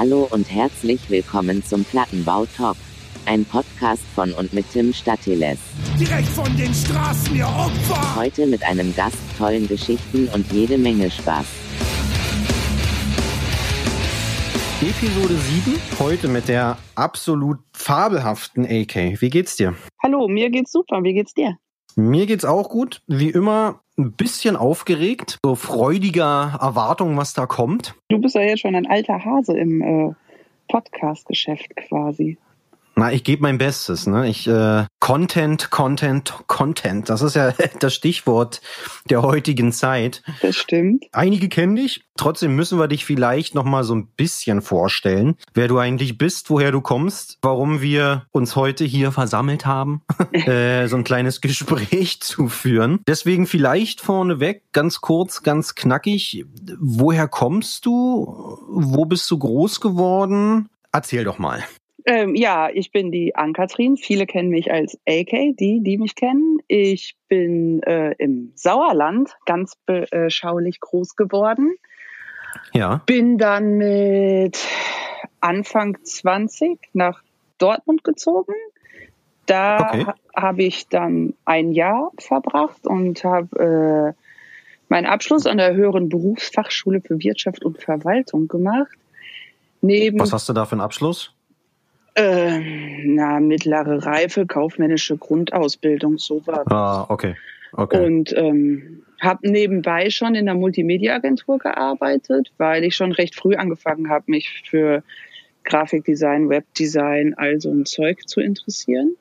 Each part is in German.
Hallo und herzlich willkommen zum Plattenbau Talk. Ein Podcast von und mit Tim Statiles. Direkt von den Straßen, ihr Opfer! Heute mit einem Gast, tollen Geschichten und jede Menge Spaß. Episode 7, heute mit der absolut fabelhaften AK. Wie geht's dir? Hallo, mir geht's super. Wie geht's dir? Mir geht's auch gut. Wie immer ein bisschen aufgeregt, so freudiger Erwartung, was da kommt. Du bist ja jetzt schon ein alter Hase im äh, Podcast-Geschäft quasi. Na, ich gebe mein Bestes. Ne? Ich äh, Content, Content, Content. Das ist ja das Stichwort der heutigen Zeit. Das stimmt. Einige kennen dich. Trotzdem müssen wir dich vielleicht noch mal so ein bisschen vorstellen, wer du eigentlich bist, woher du kommst, warum wir uns heute hier versammelt haben, äh, so ein kleines Gespräch zu führen. Deswegen vielleicht vorneweg ganz kurz, ganz knackig. Woher kommst du? Wo bist du groß geworden? Erzähl doch mal. Ähm, ja, ich bin die Ankatrin. Viele kennen mich als AK, die, die mich kennen. Ich bin äh, im Sauerland ganz beschaulich groß geworden. Ja. Bin dann mit Anfang 20 nach Dortmund gezogen. Da Okay. ha habe ich dann ein Jahr verbracht und habe äh, meinen Abschluss an der höheren Berufsfachschule für Wirtschaft und Verwaltung gemacht. Neben Was hast du da für einen Abschluss? Äh, na, mittlere Reife, kaufmännische Grundausbildung, sowas. Ah, okay. Okay. Und ähm, habe nebenbei schon in der Multimedia-Agentur gearbeitet, weil ich schon recht früh angefangen habe, mich für Grafikdesign, Webdesign, all so ein Zeug zu interessieren.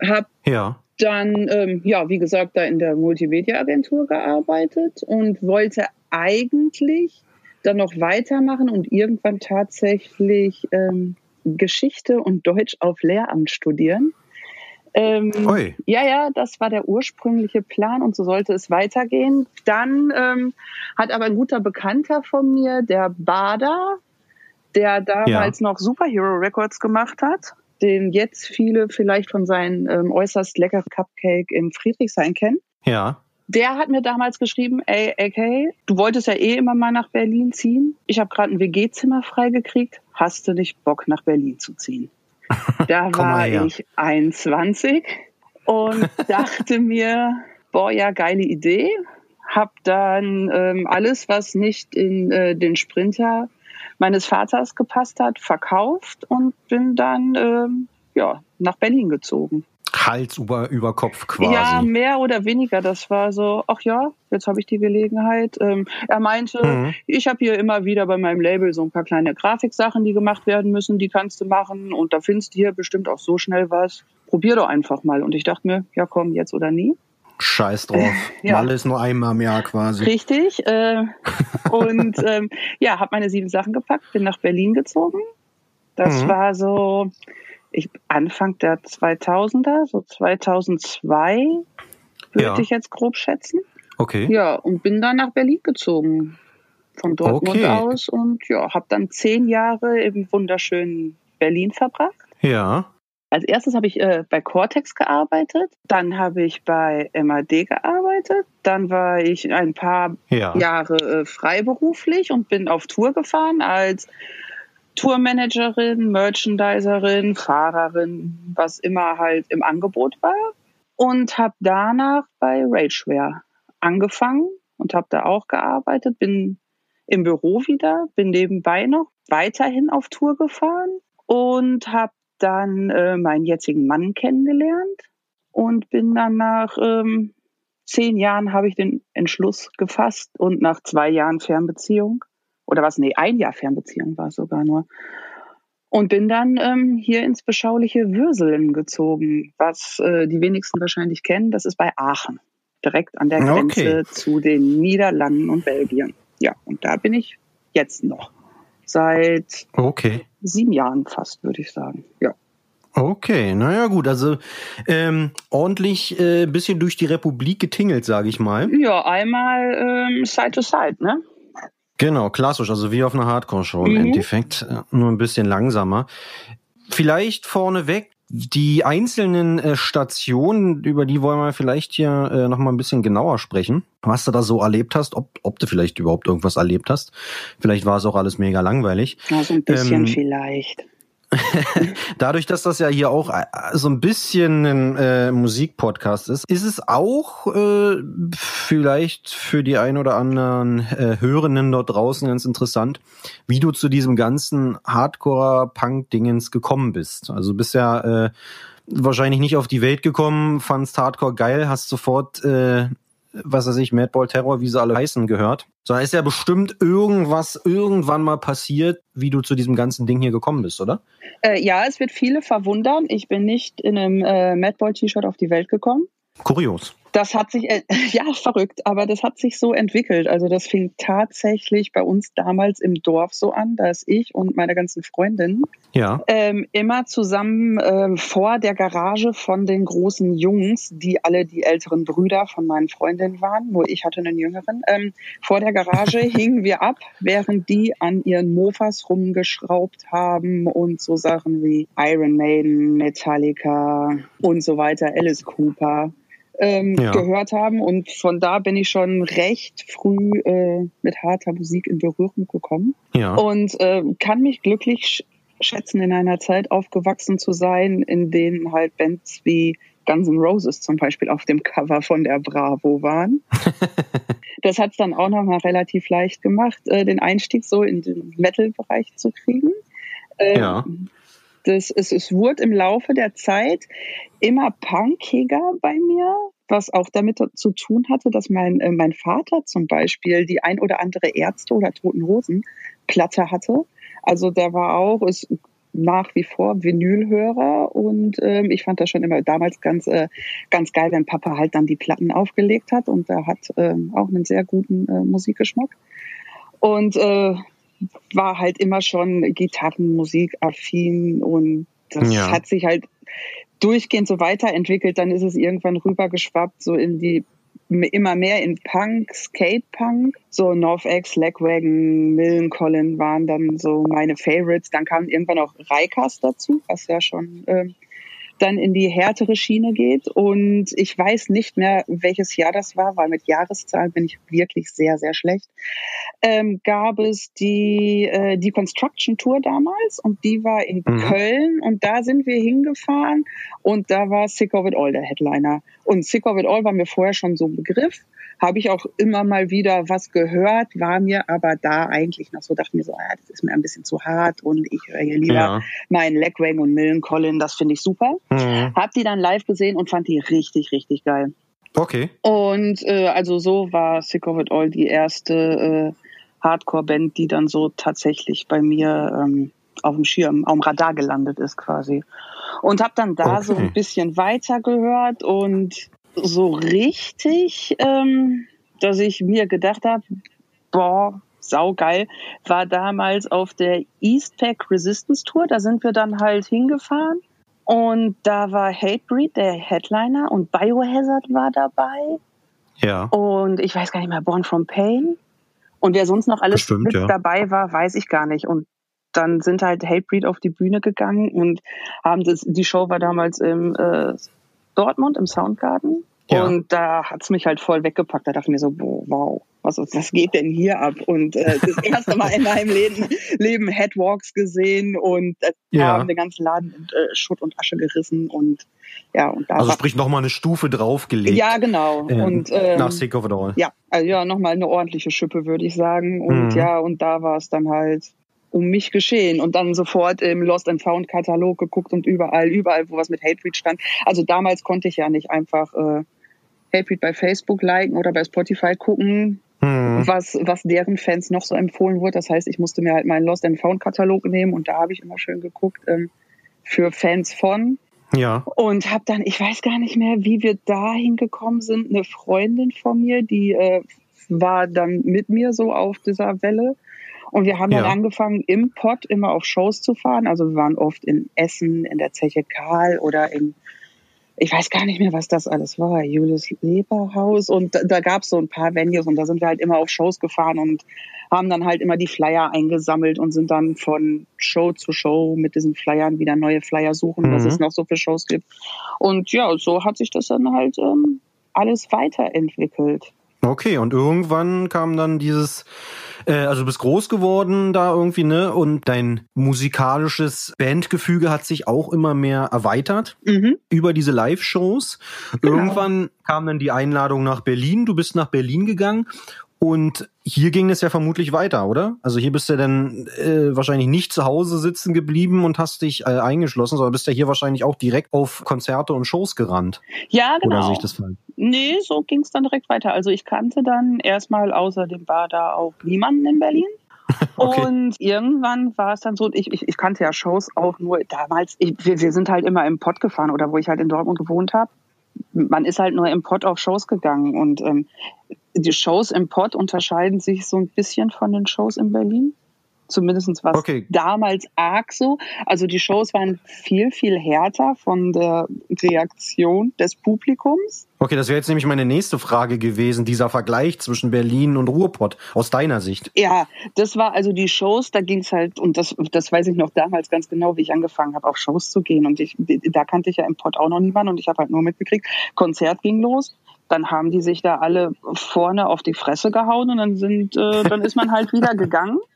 Hab ja. dann, ähm, ja, wie gesagt, da in der Multimedia-Agentur gearbeitet und wollte eigentlich dann noch weitermachen und irgendwann tatsächlich ähm, Geschichte und Deutsch auf Lehramt studieren. Ähm, ja, ja, das war der ursprüngliche Plan und so sollte es weitergehen. Dann ähm, hat aber ein guter Bekannter von mir, der Bader, der damals noch Superhero Records gemacht hat, den jetzt viele vielleicht von seinen ähm, äußerst leckeren Cupcake in Friedrichshain kennen. Ja. Der hat mir damals geschrieben, ey, AK, du wolltest ja eh immer mal nach Berlin ziehen. Ich habe gerade ein WG-Zimmer freigekriegt. Hast du nicht Bock, nach Berlin zu ziehen? Da war ich 21 und dachte mir, boah, ja, geile Idee. Hab dann ähm, alles, was nicht in äh, den Sprinter meines Vaters gepasst hat, verkauft und bin dann ähm, ja, nach Berlin gezogen. Hals über, über Kopf quasi. Ja, mehr oder weniger. Das war so, ach ja, jetzt habe ich die Gelegenheit. Ähm, er meinte, Mhm. ich habe hier immer wieder bei meinem Label so ein paar kleine Grafiksachen, die gemacht werden müssen, die kannst du machen. Und da findest du hier bestimmt auch so schnell was. Probier doch einfach mal. Und ich dachte mir, ja komm, jetzt oder nie. Scheiß drauf. Ja. Malle ist nur einmal im Jahr quasi. Richtig. Äh, und ähm, ja, habe meine sieben Sachen gepackt, bin nach Berlin gezogen. Das Mhm. war so ich, Anfang der 2000er, so 2002 würde Ja. ich jetzt grob schätzen. Okay. Ja, und bin dann nach Berlin gezogen. Von Dortmund Okay. aus und ja, habe dann zehn Jahre im wunderschönen Berlin verbracht. Ja. Als erstes habe ich äh, bei Cortex gearbeitet, dann habe ich bei MAD gearbeitet, dann war ich ein paar Ja. Jahre äh, freiberuflich und bin auf Tour gefahren als Tourmanagerin, Merchandiserin, Fahrerin, was immer halt im Angebot war. Und habe danach bei Rageware angefangen und habe da auch gearbeitet, bin im Büro wieder, bin nebenbei noch weiterhin auf Tour gefahren und habe dann äh, meinen jetzigen Mann kennengelernt und bin dann nach ähm, zehn Jahren habe ich den Entschluss gefasst und nach zwei Jahren Fernbeziehung oder was, nee, ein Jahr Fernbeziehung war es sogar nur. Und bin dann ähm, hier ins beschauliche Würselen gezogen, was äh, die wenigsten wahrscheinlich kennen. Das ist bei Aachen, direkt an der Grenze Okay. zu den Niederlanden und Belgien. Ja, und da bin ich jetzt noch. Seit Okay. sieben Jahren fast, würde ich sagen. Ja. Okay, naja gut, also ähm, ordentlich äh, bisschen durch die Republik getingelt, sage ich mal. Ja, einmal ähm, Side to Side, ne? Genau, klassisch, also wie auf einer Hardcore-Show im Mhm. Endeffekt, äh, nur ein bisschen langsamer. Vielleicht vorneweg, Die einzelnen äh, Stationen, über die wollen wir vielleicht hier äh, nochmal ein bisschen genauer sprechen. Was du da so erlebt hast, ob, ob du vielleicht überhaupt irgendwas erlebt hast. Vielleicht war es auch alles mega langweilig. Ja, so ein bisschen ähm, vielleicht. Dadurch, dass das ja hier auch äh, so ein bisschen ein äh, Musikpodcast ist, ist es auch äh, vielleicht für die ein oder anderen äh, Hörenden dort draußen ganz interessant, wie du zu diesem ganzen Hardcore-Punk-Dingens gekommen bist. Also du bist ja äh, wahrscheinlich nicht auf die Welt gekommen, fandst Hardcore geil, hast sofort äh, was weiß ich, Madball Terror, wie sie alle heißen, gehört. So ist ja bestimmt irgendwas irgendwann mal passiert, wie du zu diesem ganzen Ding hier gekommen bist, oder? Äh, ja, es wird viele verwundern. Ich bin nicht in einem äh, Madball-T-Shirt auf die Welt gekommen. Kurios das hat sich, äh, ja, verrückt, aber das hat sich so entwickelt. Also das fing tatsächlich bei uns damals im Dorf so an, dass ich und meine ganzen Freundinnen ja. ähm, immer zusammen äh, vor der Garage von den großen Jungs, die alle die älteren Brüder von meinen Freundinnen waren, nur ich hatte einen jüngeren, ähm, vor der Garage hingen wir ab, während die an ihren Mofas rumgeschraubt haben und so Sachen wie Iron Maiden, Metallica und so weiter, Alice Cooper ähm, ja. gehört haben. Und von da bin ich schon recht früh äh, mit harter Musik in Berührung gekommen. Ja. Und äh, kann mich glücklich schätzen, in einer Zeit aufgewachsen zu sein, in denen halt Bands wie Guns N' Roses zum Beispiel auf dem Cover von der Bravo waren. das hat es dann auch noch mal relativ leicht gemacht, äh, den Einstieg so in den Metal-Bereich zu kriegen. Ähm, ja das, es, es wurde im Laufe der Zeit immer punkiger bei mir, was auch damit zu tun hatte, dass mein, äh, mein Vater zum Beispiel die ein oder andere Ärzte oder Toten Hosen Platte hatte. Also der war auch ist nach wie vor Vinylhörer und ähm, ich fand das schon immer damals ganz äh, ganz geil, wenn Papa halt dann die Platten aufgelegt hat und er hat ähm, auch einen sehr guten äh, Musikgeschmack. Und äh, war halt immer schon Gitarrenmusik affin und das ja. hat sich halt durchgehend so weiterentwickelt. Dann ist es irgendwann rübergeschwappt, so in die immer mehr in Punk, Skate-Punk. So NorthX, Legwagon, Millencolin waren dann so meine Favorites. Dann kam irgendwann auch Reikas dazu, was ja schon ähm, dann in die härtere Schiene geht. Und ich weiß nicht mehr, welches Jahr das war, weil mit Jahreszahlen bin ich wirklich sehr, sehr schlecht. Ähm, gab es die, äh, die Construction Tour damals und die war in mhm. Köln und da sind wir hingefahren und da war Sick of It All der Headliner. Und Sick of It All war mir vorher schon so ein Begriff habe ich auch immer mal wieder was gehört, war mir aber da eigentlich noch so, dachte mir so, ah, das ist mir ein bisschen zu hart und ich höre hier lieber ja. meinen Legwang und Millencolin, das finde ich super. Mhm. Hab die dann live gesehen und fand die richtig, richtig geil. Okay. Und äh, also so war Sick of It All die erste äh, Hardcore-Band, die dann so tatsächlich bei mir ähm, auf dem Schirm, auf dem Radar gelandet ist quasi. Und habe dann da okay. so ein bisschen weiter gehört und so richtig, ähm, dass ich mir gedacht habe, boah, saugeil, war damals auf der Eastpack Resistance Tour. Da sind wir dann halt hingefahren. Und da war Hatebreed, der Headliner, und Biohazard war dabei. Ja. Und ich weiß gar nicht mehr, Born from Pain. Und wer sonst noch alles Bestimmt, mit ja. dabei war, weiß ich gar nicht. Und dann sind halt Hatebreed auf die Bühne gegangen und haben das, die Show war damals im äh, Dortmund im Soundgarten. Ja. Und da hat's mich halt voll weggepackt. Da dachte ich mir so, boah, wow, was, was geht denn hier ab? Und äh, das erste Mal in meinem Leben, Leben Headwalks gesehen und äh, ja. haben den ganzen Laden in äh, Schutt und Asche gerissen und ja und da also sprich nochmal eine Stufe draufgelegt. Ja genau ähm, und ähm, nach Sick of It All. Ja, also ja nochmal eine ordentliche Schippe würde ich sagen und mhm. ja und da war es dann halt um mich geschehen und dann sofort im Lost and Found Katalog geguckt und überall, überall, wo was mit Hatebreed stand. Also damals konnte ich ja nicht einfach äh, Hatebreed bei Facebook liken oder bei Spotify gucken, hm. was, was deren Fans noch so empfohlen wurde. Das heißt, ich musste mir halt meinen Lost and Found Katalog nehmen und da habe ich immer schön geguckt ähm, für Fans von. Ja. Und habe dann, ich weiß gar nicht mehr, wie wir dahin gekommen sind. Eine Freundin von mir, die äh, war dann mit mir so auf dieser Welle. Und wir haben ja. dann angefangen, im Pott immer auf Shows zu fahren. Also wir waren oft in Essen, in der Zeche Karl oder in ich weiß gar nicht mehr, was das alles war, Julius Leberhaus und da, da gab es so ein paar Venues und da sind wir halt immer auf Shows gefahren und haben dann halt immer die Flyer eingesammelt und sind dann von Show zu Show mit diesen Flyern wieder neue Flyer suchen, mhm. was es noch so für Shows gibt. Und ja, so hat sich das dann halt ähm, alles weiterentwickelt. Okay, und irgendwann kam dann dieses, äh, also du bist groß geworden da irgendwie, ne? Und dein musikalisches Bandgefüge hat sich auch immer mehr erweitert mhm. über diese Live-Shows. Genau. Irgendwann kam dann die Einladung nach Berlin. Du bist nach Berlin gegangen und hier ging es ja vermutlich weiter, oder? Also hier bist du dann äh, wahrscheinlich nicht zu Hause sitzen geblieben und hast dich äh, eingeschlossen, sondern bist ja hier wahrscheinlich auch direkt auf Konzerte und Shows gerannt. Ja, genau. Oder sehe ich das falsch? Nee, so ging es dann direkt weiter. Also ich kannte dann erstmal außer dem Bar da auch niemanden in Berlin. Okay. Und irgendwann war es dann so, ich, ich, ich kannte ja Shows auch nur damals, ich, wir, wir sind halt immer im Pott gefahren oder wo ich halt in Dortmund gewohnt habe. Man ist halt nur im Pott auf Shows gegangen und ähm, die Shows im Pott unterscheiden sich so ein bisschen von den Shows in Berlin. Zumindest was okay. damals arg so. Also die Shows waren viel, viel härter von der Reaktion des Publikums. Okay, das wäre jetzt nämlich meine nächste Frage gewesen, dieser Vergleich zwischen Berlin und Ruhrpott aus deiner Sicht. Ja, das war also die Shows, da ging es halt, und das, das weiß ich noch damals ganz genau, wie ich angefangen habe, auf Shows zu gehen. Und ich, da kannte ich ja im Pott auch noch niemanden und ich habe halt nur mitgekriegt, Konzert ging los dann haben die sich da alle vorne auf die Fresse gehauen und dann sind, äh, dann ist man halt wieder gegangen.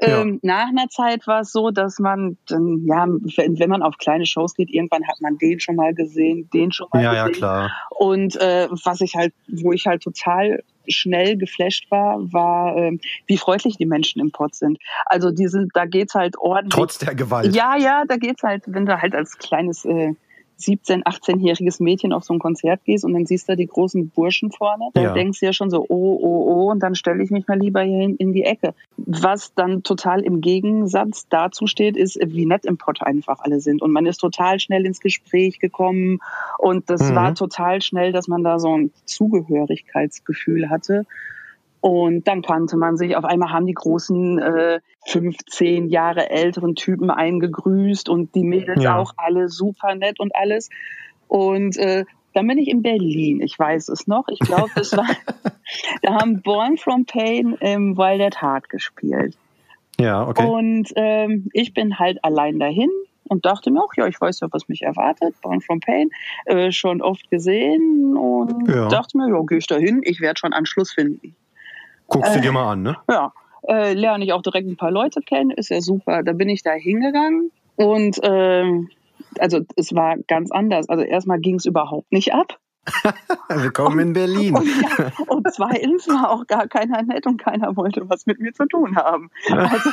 Ähm, Nach einer Zeit war es so, dass man, dann, ja, wenn, wenn, man auf kleine Shows geht, irgendwann hat man den schon mal gesehen, den schon mal ja, gesehen. Ja, klar. Und äh, was ich halt, wo ich halt total schnell geflasht war, war, äh, wie freundlich die Menschen im Pott sind. Also die sind, da geht's halt ordentlich. Trotz der Gewalt. Ja, ja, da geht's halt, wenn du halt als kleines äh, 17-, 18-jähriges Mädchen auf so ein Konzert gehst und dann siehst du die großen Burschen vorne, dann ja. denkst du ja schon so, oh, oh, oh, und dann stelle ich mich mal lieber hier in, in die Ecke. Was dann total im Gegensatz dazu steht, ist, wie nett im Pott einfach alle sind. Und man ist total schnell ins Gespräch gekommen und das mhm. war total schnell, dass man da so ein Zugehörigkeitsgefühl hatte. Und dann kannte man sich. Auf einmal haben die großen äh, 15 Jahre älteren Typen eingegrüßt und die Mädels ja. auch alle super nett und alles. Und äh, dann bin ich in Berlin. Ich weiß es noch. Ich glaube, das war, da haben Born from Pain im Wild at Heart gespielt. Ja, okay. Und ähm, ich bin halt allein dahin und dachte mir auch, ja, ich weiß ja, was mich erwartet. Born from Pain, äh, schon oft gesehen und ja. dachte mir, ja, gehe ich dahin, ich werde schon Anschluss finden. Guckst du dir mal an, ne? Ja. Äh, lerne ich auch direkt ein paar Leute kennen, ist ja super. Da bin ich da hingegangen und ähm, also es war ganz anders. Also erstmal ging es überhaupt nicht ab. Willkommen in Berlin. Und, ja, und zweitens war auch gar keiner nett und keiner wollte was mit mir zu tun haben. Also,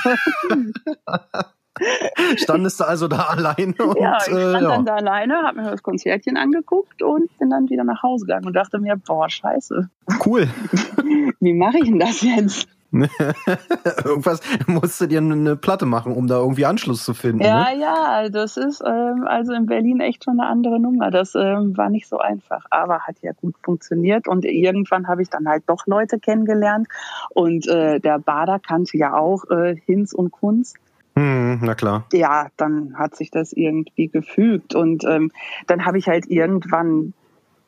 Standest du also da alleine? Und, ja, ich stand äh, ja. dann da alleine, habe mir das Konzertchen angeguckt und bin dann wieder nach Hause gegangen und dachte mir, boah, scheiße. Cool. Wie mache ich denn das jetzt? Irgendwas musst du dir eine Platte machen, um da irgendwie Anschluss zu finden. Ja, ne? ja, das ist ähm, also in Berlin echt schon eine andere Nummer. Das ähm, war nicht so einfach, aber hat ja gut funktioniert. Und irgendwann habe ich dann halt doch Leute kennengelernt. Und äh, der Bader kannte ja auch äh, Hinz und Kunst. Hm, na klar. Ja, dann hat sich das irgendwie gefügt und ähm, dann habe ich halt irgendwann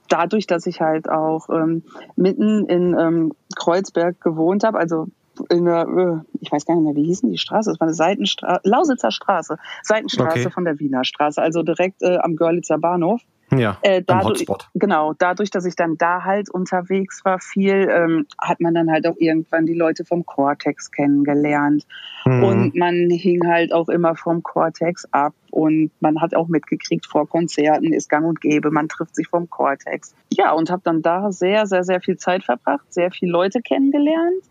dadurch, dass ich halt auch ähm, mitten in ähm, Kreuzberg gewohnt habe, also in der, äh, ich weiß gar nicht mehr, wie hießen die Straße? Es war eine Seitenstraße, Lausitzer Straße, Seitenstraße okay. von der Wiener Straße, also direkt äh, am Görlitzer Bahnhof. Ja, äh, dadurch. Genau, dadurch, dass ich dann da halt unterwegs war viel, ähm, hat man dann halt auch irgendwann die Leute vom Cortex kennengelernt. Mhm. Und man hing halt auch immer vom Cortex ab und man hat auch mitgekriegt, vor Konzerten ist gang und gäbe, man trifft sich vom Cortex. Ja, und habe dann da sehr, sehr, sehr viel Zeit verbracht, sehr viele Leute kennengelernt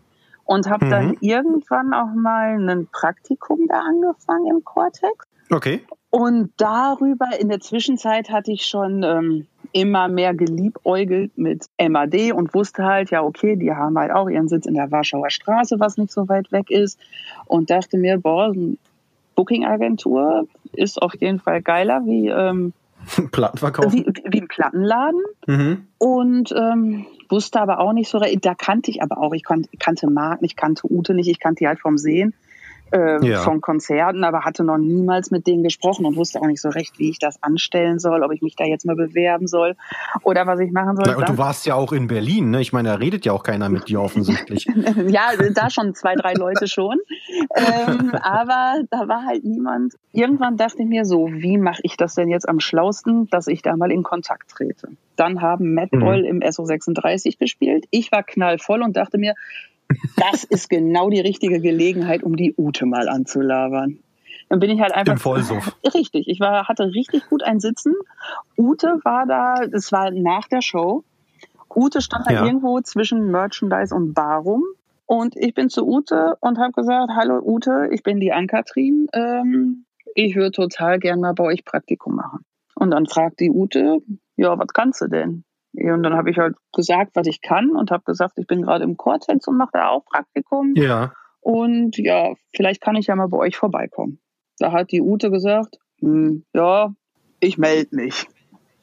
und habe mhm. dann irgendwann auch mal ein Praktikum da angefangen im Cortex. Okay. Und darüber in der Zwischenzeit hatte ich schon ähm, immer mehr geliebäugelt mit MAD und wusste halt, ja, okay, die haben halt auch ihren Sitz in der Warschauer Straße, was nicht so weit weg ist. Und dachte mir, boah, eine Booking-Agentur ist auf jeden Fall geiler wie, ähm, Plattenverkauf. Wie, wie ein Plattenladen. Mhm. Und ähm, wusste aber auch nicht so, da kannte ich aber auch, ich kannte Marc nicht, kannte Ute nicht, ich kannte die halt vom Sehen äh, Ja. von Konzerten, aber hatte noch niemals mit denen gesprochen und wusste auch nicht so recht, wie ich das anstellen soll, ob ich mich da jetzt mal bewerben soll oder was ich machen soll. Na, und du warst ja auch in Berlin, ne? Ich meine, da redet ja auch keiner mit dir offensichtlich. ja, da schon zwei, drei Leute schon. Ähm, aber da war halt niemand. Irgendwann dachte ich mir so, wie mache ich das denn jetzt am schlausten, dass ich da mal in Kontakt trete? Dann haben Matt Mhm. Boyle im SO36 gespielt. Ich war knallvoll und dachte mir, das ist genau die richtige Gelegenheit, um die Ute mal anzulabern. Dann bin ich halt einfach. Im Vollsuff. Richtig. Ich war, hatte richtig gut ein Sitzen. Ute war da, es war nach der Show. Ute stand da Ja. irgendwo zwischen Merchandise und Bar rum. Und ich bin zu Ute und habe gesagt, hallo Ute, ich bin die Ann-Kathrin. Ähm, ich würde total gern mal bei euch Praktikum machen. Und dann fragt die Ute, ja, was kannst du denn? Und dann habe ich halt gesagt, was ich kann und habe gesagt, ich bin gerade im Cortex und mache da auch Praktikum. Ja. Und ja, vielleicht kann ich ja mal bei euch vorbeikommen. Da hat die Ute gesagt, hm, ja, ich melde mich.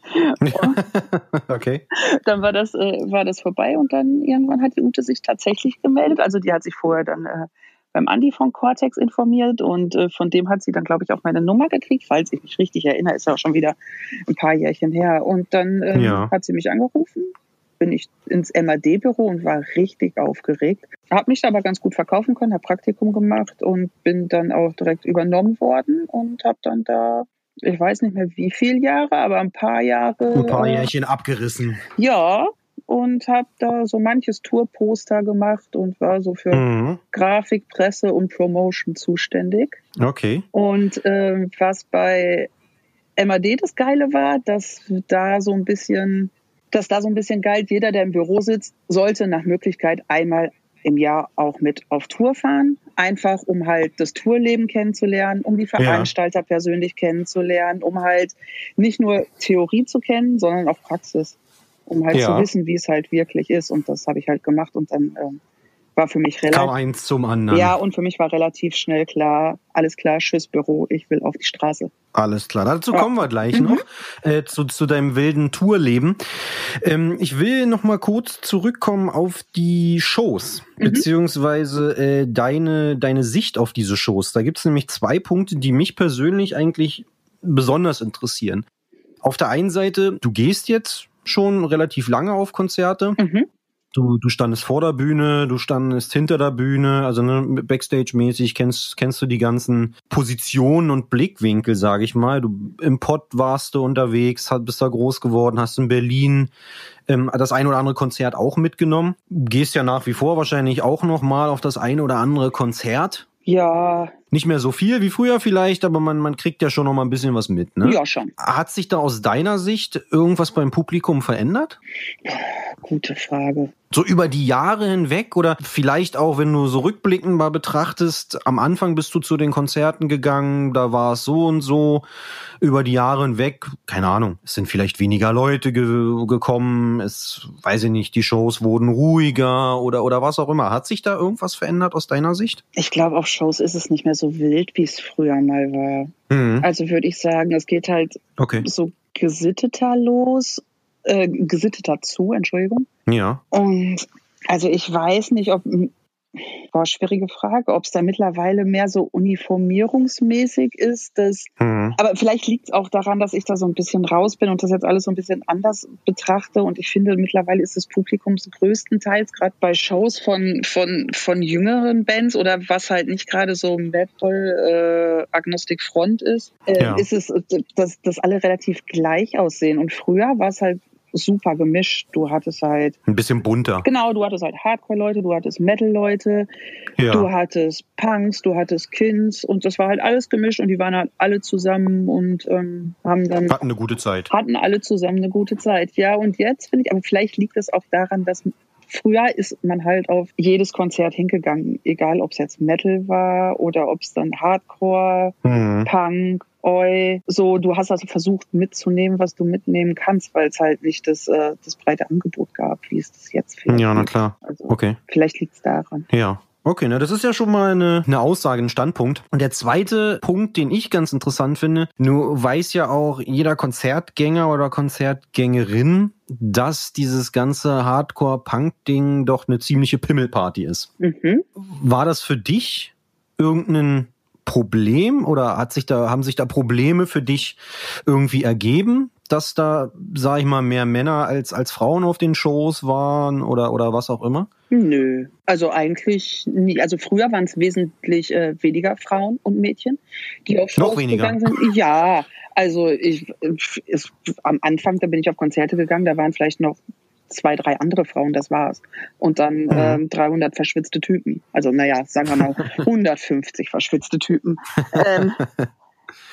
okay. Dann war das, äh, war das vorbei und dann irgendwann hat die Ute sich tatsächlich gemeldet. Also die hat sich vorher dann äh, beim Andi von Cortex informiert und äh, von dem hat sie dann, glaube ich, auch meine Nummer gekriegt, falls ich mich richtig erinnere, ist ja auch schon wieder ein paar Jährchen her. Und dann ähm, Ja. hat sie mich angerufen, bin ich ins MAD-Büro und war richtig aufgeregt. Habe mich aber ganz gut verkaufen können, habe Praktikum gemacht und bin dann auch direkt übernommen worden und habe dann da, ich weiß nicht mehr wie viele Jahre, aber ein paar Jahre. Ein paar äh, Jährchen abgerissen. ja, und habe da so manches Tourposter gemacht und war so für Mhm. Grafik, Presse und Promotion zuständig. Okay. Und ähm, was bei MAD das Geile war, dass da so ein bisschen, dass da so ein bisschen galt, jeder, der im Büro sitzt, sollte nach Möglichkeit einmal im Jahr auch mit auf Tour fahren. Einfach um halt das Tourleben kennenzulernen, um die Veranstalter persönlich kennenzulernen, um halt nicht nur Theorie zu kennen, sondern auch Praxis. Um halt Ja. zu wissen, wie es halt wirklich ist. Und das habe ich halt gemacht und dann ähm, war für mich relativ. Kam eins zum anderen. Ja, und für mich war relativ schnell klar, alles klar, tschüss Büro, ich will auf die Straße. Alles klar, dazu Ja. kommen wir gleich Mhm. noch äh, zu, zu deinem wilden Tourleben. Ähm, ich will noch mal kurz zurückkommen auf die Shows Mhm. beziehungsweise äh, deine deine Sicht auf diese Shows. Da gibt es nämlich zwei Punkte, die mich persönlich eigentlich besonders interessieren. Auf der einen Seite, du gehst jetzt schon relativ lange auf Konzerte. Mhm. Du, du standest vor der Bühne, du standest hinter der Bühne, also ne, Backstage-mäßig kennst, kennst du die ganzen Positionen und Blickwinkel, sage ich mal. Du im Pott warst du unterwegs, hat, bist da groß geworden, hast in Berlin ähm, das ein oder andere Konzert auch mitgenommen. Gehst ja nach wie vor wahrscheinlich auch noch mal auf das ein oder andere Konzert. Ja, Nicht mehr so viel wie früher vielleicht, aber man, man kriegt ja schon noch mal ein bisschen was mit. Ne? ja schon. Hat sich da aus deiner Sicht irgendwas beim Publikum verändert? Gute Frage. So über die Jahre hinweg oder vielleicht auch, wenn du so rückblickend mal betrachtest, am Anfang bist du zu den Konzerten gegangen, da war es so und so, über die Jahre hinweg, keine Ahnung, es sind vielleicht weniger Leute ge gekommen, es, weiß ich nicht, die Shows wurden ruhiger oder, oder was auch immer. Hat sich da irgendwas verändert aus deiner Sicht? Ich glaube, auf Shows ist es nicht mehr so wild, wie es früher mal war. Mhm. Also würde ich sagen, es geht halt Okay. so gesitteter los, äh, gesitteter zu, Entschuldigung. Ja. Und also ich weiß nicht, ob, boah, schwierige Frage, ob es da mittlerweile mehr so uniformierungsmäßig ist, dass Mhm. Aber vielleicht liegt es auch daran, dass ich da so ein bisschen raus bin und das jetzt alles so ein bisschen anders betrachte. Und ich finde, mittlerweile ist das Publikum so größtenteils gerade bei Shows von, von, von jüngeren Bands oder was halt nicht gerade so Metal äh, Agnostic Front ist, äh, Ja. ist es, dass, dass alle relativ gleich aussehen. Und früher war es halt super gemischt. Du hattest halt, Ein bisschen bunter. genau, du hattest halt Hardcore-Leute, du hattest Metal-Leute, Du Ja. hattest Punks, du hattest Kins und das war halt alles gemischt und die waren halt alle zusammen und ähm, haben dann Hatten eine gute Zeit. hatten alle zusammen eine gute Zeit. Ja, und jetzt finde ich, aber vielleicht liegt es auch daran, dass früher ist man halt auf jedes Konzert hingegangen, egal ob es jetzt Metal war oder ob es dann Hardcore, Mhm. Punk, Oi, so, du hast also versucht mitzunehmen, was du mitnehmen kannst, weil es halt nicht das, äh, das breite Angebot gab, wie es das jetzt vielleicht Ja, na klar. Also Okay. vielleicht liegt es daran. Ja. Okay, na, das ist ja schon mal eine, eine Aussage, ein Standpunkt. Und der zweite Punkt, den ich ganz interessant finde, nur weiß ja auch jeder Konzertgänger oder Konzertgängerin, dass dieses ganze Hardcore-Punk-Ding doch eine ziemliche Pimmelparty ist. Mhm. War das für dich irgendein Problem oder hat sich da, haben sich da Probleme für dich irgendwie ergeben, dass da, sag ich mal, mehr Männer als, als Frauen auf den Shows waren oder, oder was auch immer? Nö, also eigentlich nie. Also früher waren es wesentlich äh, weniger Frauen und Mädchen, die auf Shows Noch weniger. gegangen sind. Ja, also ich, ist, am Anfang, da bin ich auf Konzerte gegangen, da waren vielleicht noch zwei, drei andere Frauen, das war's. Und dann Mhm. ähm, 300 verschwitzte Typen. Also naja, sagen wir mal 150 verschwitzte Typen. Ähm,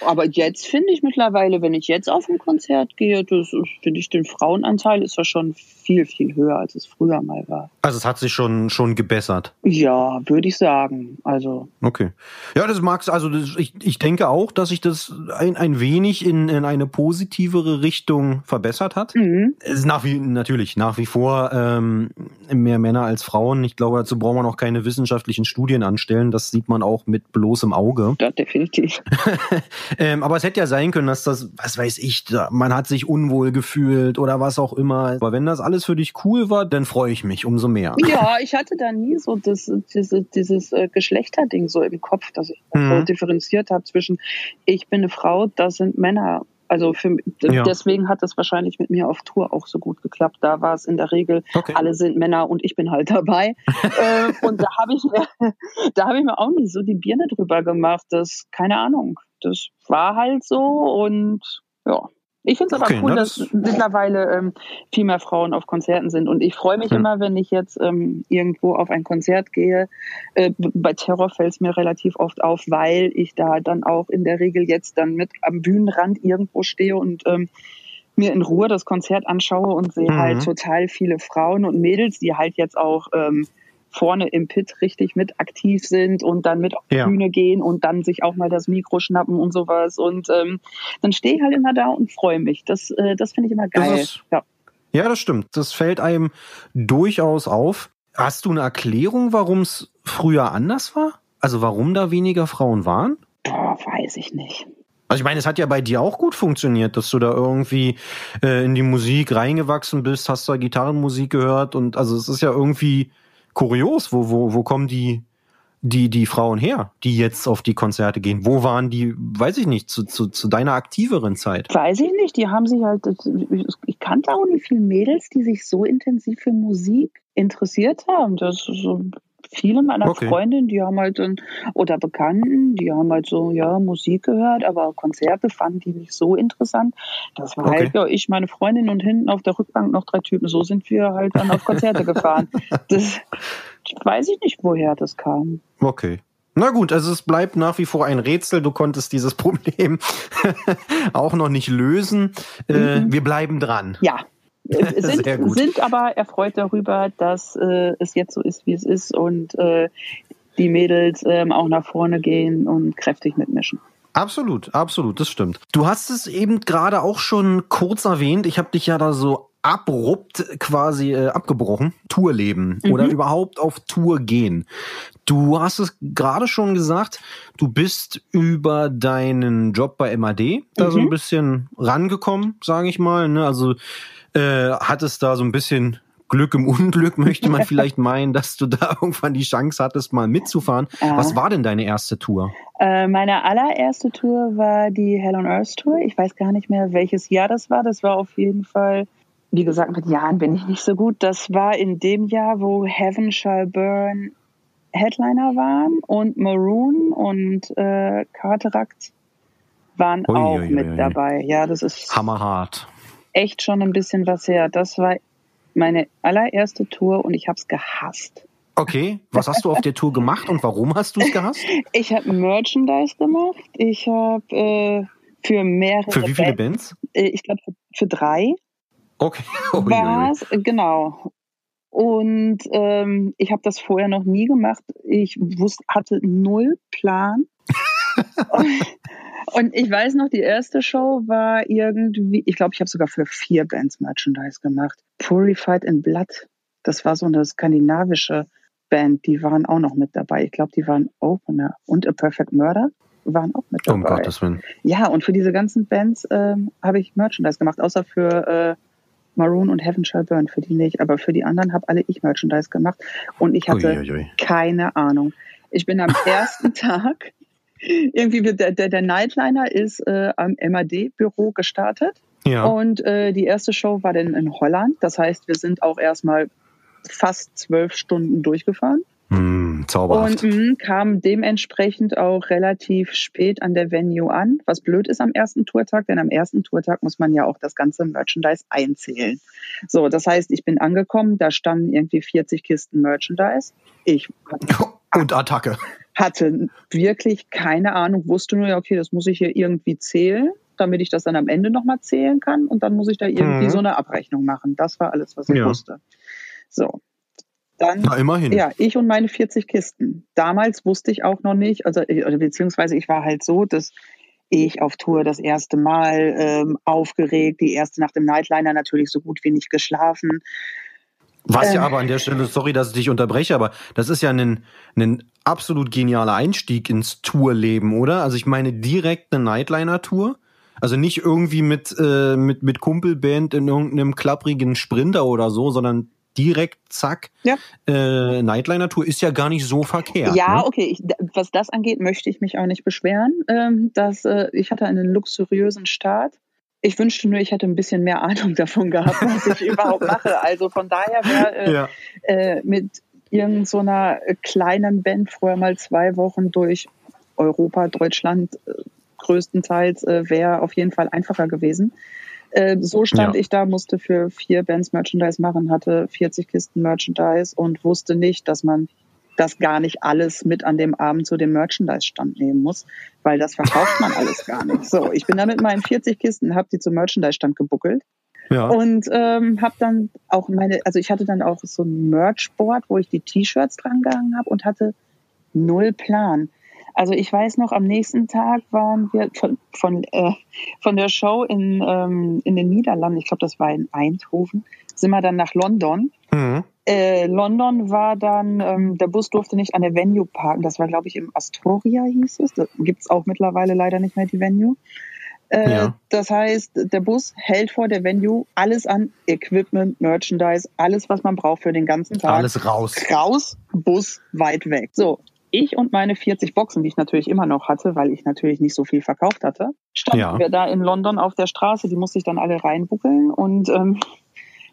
aber jetzt finde ich mittlerweile, wenn ich jetzt auf ein Konzert gehe, das finde ich den Frauenanteil ist ja schon viel, viel höher, als es früher mal war. Also es hat sich schon, schon gebessert. Ja, würde ich sagen. Also Okay. Ja, das mag's, also das, ich, ich denke auch, dass sich das ein, ein wenig in, in eine positivere Richtung verbessert hat. mhm. Es ist nach wie, natürlich, nach wie vor ähm, mehr Männer als Frauen. Ich glaube, dazu brauchen wir noch keine wissenschaftlichen Studien anstellen. Das sieht man auch mit bloßem Auge. ja, definitiv. Ähm, aber es hätte ja sein können, dass das, was weiß ich, da- man hat sich unwohl gefühlt oder was auch immer. Aber wenn das alles für dich cool war, dann freue ich mich umso mehr. Ja, ich hatte da nie so das, diese, dieses äh, Geschlechterding so im Kopf, dass ich das so Mhm. differenziert habe zwischen ich bin eine Frau, das sind Männer. Also für, Ja. deswegen hat das wahrscheinlich mit mir auf Tour auch so gut geklappt. Da war es in der Regel, Okay. alle sind Männer und ich bin halt dabei. äh, und da habe ich, mir- da habe ich mir auch nie so die Birne drüber gemacht. Das, keine Ahnung. Das war halt so und ja. Ich finde es aber Okay, cool, na, dass das- mittlerweile ähm, viel mehr Frauen auf Konzerten sind. Und ich freue mich Hm. immer, wenn ich jetzt ähm, irgendwo auf ein Konzert gehe. Äh, bei Terror fällt es mir relativ oft auf, weil ich da dann auch in der Regel jetzt dann mit am Bühnenrand irgendwo stehe und ähm, mir in Ruhe das Konzert anschaue und sehe Mhm. halt total viele Frauen und Mädels, die halt jetzt auch ähm, vorne im Pit richtig mit aktiv sind und dann mit auf die Ja. Bühne gehen und dann sich auch mal das Mikro schnappen und sowas. Und ähm, dann stehe ich halt immer da und freue mich. Das, äh, das finde ich immer Das geil. ist- ja. Ja, das stimmt. Das fällt einem durchaus auf. Hast du eine Erklärung, warum es früher anders war? Also warum da weniger Frauen waren? Boah, weiß ich nicht. Also ich meine, es hat ja bei dir auch gut funktioniert, dass du da irgendwie äh, in die Musik reingewachsen bist, hast da Gitarrenmusik gehört und also es ist ja irgendwie kurios, wo, wo, wo kommen die, die, die Frauen her, die jetzt auf die Konzerte gehen? Wo waren die, weiß ich nicht, zu, zu, zu deiner aktiveren Zeit? Weiß ich nicht. Die haben sich halt, ich kannte auch nicht viele Mädels, die sich so intensiv für Musik interessiert haben. Das viele meiner Okay. Freundinnen, die haben halt dann, oder Bekannten, die haben halt so, ja, Musik gehört, aber Konzerte fanden die nicht so interessant. Das war Okay. halt, ja, ich, meine Freundin und hinten auf der Rückbank noch drei Typen. So sind wir halt dann auf Konzerte gefahren. Das weiß ich nicht, woher das kam. Okay. Na gut, also es bleibt nach wie vor ein Rätsel. Du konntest dieses Problem auch noch nicht lösen. Äh, Mhm. wir bleiben dran. Ja. Äh, sind, sind aber erfreut darüber, dass äh, es jetzt so ist, wie es ist und äh, die Mädels ähm, auch nach vorne gehen und kräftig mitmischen. Absolut, absolut, das stimmt. Du hast es eben gerade auch schon kurz erwähnt. Ich habe dich ja da so abrupt quasi äh, abgebrochen. Tourleben Mhm. oder überhaupt auf Tour gehen. Du hast es gerade schon gesagt, du bist über deinen Job bei MAD da so ein Mhm. bisschen rangekommen, sage ich mal. Ne? Also äh, hattest da so ein bisschen Glück im Unglück, möchte man vielleicht meinen, dass du da irgendwann die Chance hattest, mal mitzufahren. Ja. Was war denn deine erste Tour? Äh, meine allererste Tour war die Hell on Earth Tour. Ich weiß gar nicht mehr, welches Jahr das war. Das war auf jeden Fall, wie gesagt, mit Jahren bin ich nicht so gut. Das war in dem Jahr, wo Heaven Shall Burn Headliner waren und Maroon und äh, Cataract waren Ui, auch ui, mit ui. dabei. Ja, das ist Hammerhart. Echt schon ein bisschen was her. Das war meine allererste Tour und ich habe es gehasst. Okay, was hast du auf der Tour gemacht und warum hast du es gehasst? Ich habe Merchandise gemacht. Ich habe äh, für mehrere Für wie viele Bands- Bands? äh, ich glaube für, für drei Okay. War es, genau. Und ähm, ich habe das vorher noch nie gemacht. Ich wusste, hatte null Plan. und, und ich weiß noch, die erste Show war irgendwie, ich glaube, ich habe sogar für vier Bands Merchandise gemacht. Purified in Blood. Das war so eine skandinavische Band, die waren auch noch mit dabei. Ich glaube, die waren Opener. Und A Perfect Murder waren auch mit dabei. Um Gottes Willen. Ja, und für diese ganzen Bands ähm, habe ich Merchandise gemacht, außer für äh, Maroon und Heaven Shall Burn, für die nicht. Aber für die anderen habe alle ich Merchandise gemacht und ich hatte Ui, ui, ui. keine Ahnung. Ich bin am ersten Tag irgendwie der, der, der Nightliner ist äh, am MAD-Büro gestartet. Ja. Und äh, die erste Show war dann in Holland. Das heißt, wir sind auch erstmal fast zwölf Stunden durchgefahren. Mm, zauberhaft. Und mh, kam dementsprechend auch relativ spät an der Venue an, was blöd ist am ersten Tourtag, denn am ersten Tourtag muss man ja auch das ganze Merchandise einzählen. So, das heißt, ich bin angekommen, da standen irgendwie 40 Kisten Merchandise. Ich und Attacke. Hatte wirklich keine Ahnung, wusste nur, ja, okay, das muss ich hier irgendwie zählen, damit ich das dann am Ende nochmal zählen kann und dann muss ich da irgendwie mhm. so eine Abrechnung machen. Das war alles, was ich ja. wusste. So, dann, Na, immerhin. Ja, ich und meine 40 Kisten. Damals wusste ich auch noch nicht, also oder beziehungsweise ich war halt so, dass ich auf Tour das erste Mal ähm, aufgeregt, die erste Nacht im Nightliner natürlich so gut wie nicht geschlafen. Was ja ähm. aber an der Stelle, sorry, dass ich dich unterbreche, aber das ist ja ein, ein absolut genialer Einstieg ins Tourleben, oder? Also ich meine direkt eine Nightliner-Tour. Also nicht irgendwie mit, äh, mit, mit Kumpelband in irgendeinem klapprigen Sprinter oder so, sondern direkt, zack, ja. äh, Nightliner-Tour ist ja gar nicht so verkehrt. Ja, ne? okay. Ich, was das angeht, möchte ich mich auch nicht beschweren. Ähm, dass, äh, ich hatte einen luxuriösen Start. Ich wünschte nur, ich hätte ein bisschen mehr Ahnung davon gehabt, was ich überhaupt mache. Also von daher wäre äh, ja. äh, mit irgendeiner so kleinen Band vorher mal zwei Wochen durch Europa, Deutschland äh, größtenteils äh, wäre auf jeden Fall einfacher gewesen. Äh, so stand ja. ich da, musste für vier Bands Merchandise machen, hatte 40 Kisten Merchandise und wusste nicht, dass man das gar nicht alles mit an dem Abend zu dem Merchandise-Stand nehmen muss, weil das verkauft man alles gar nicht. So, ich bin da mit meinen 40 Kisten, habe die zum Merchandise-Stand gebuckelt. Ja. Und ähm, habe dann auch meine, also ich hatte dann auch so ein Merchboard, wo ich die T-Shirts dran gehangen habe und hatte null Plan. Also ich weiß noch, am nächsten Tag waren wir von, von, äh, von der Show in, ähm, in den Niederlanden, ich glaube, das war in Eindhoven, sind wir dann nach London. Mhm. Äh, London war dann, ähm, der Bus durfte nicht an der Venue parken. Das war, glaube ich, im Astoria hieß es. Da gibt es auch mittlerweile leider nicht mehr die Venue. Äh, ja. Das heißt, der Bus hält vor der Venue alles an Equipment, Merchandise, alles, was man braucht für den ganzen Tag. Alles raus. Raus, Bus weit weg. So, ich und meine 40 Boxen, die ich natürlich immer noch hatte, weil ich natürlich nicht so viel verkauft hatte, standen ja. wir da in London auf der Straße. Die musste ich dann alle reinbuckeln und ähm,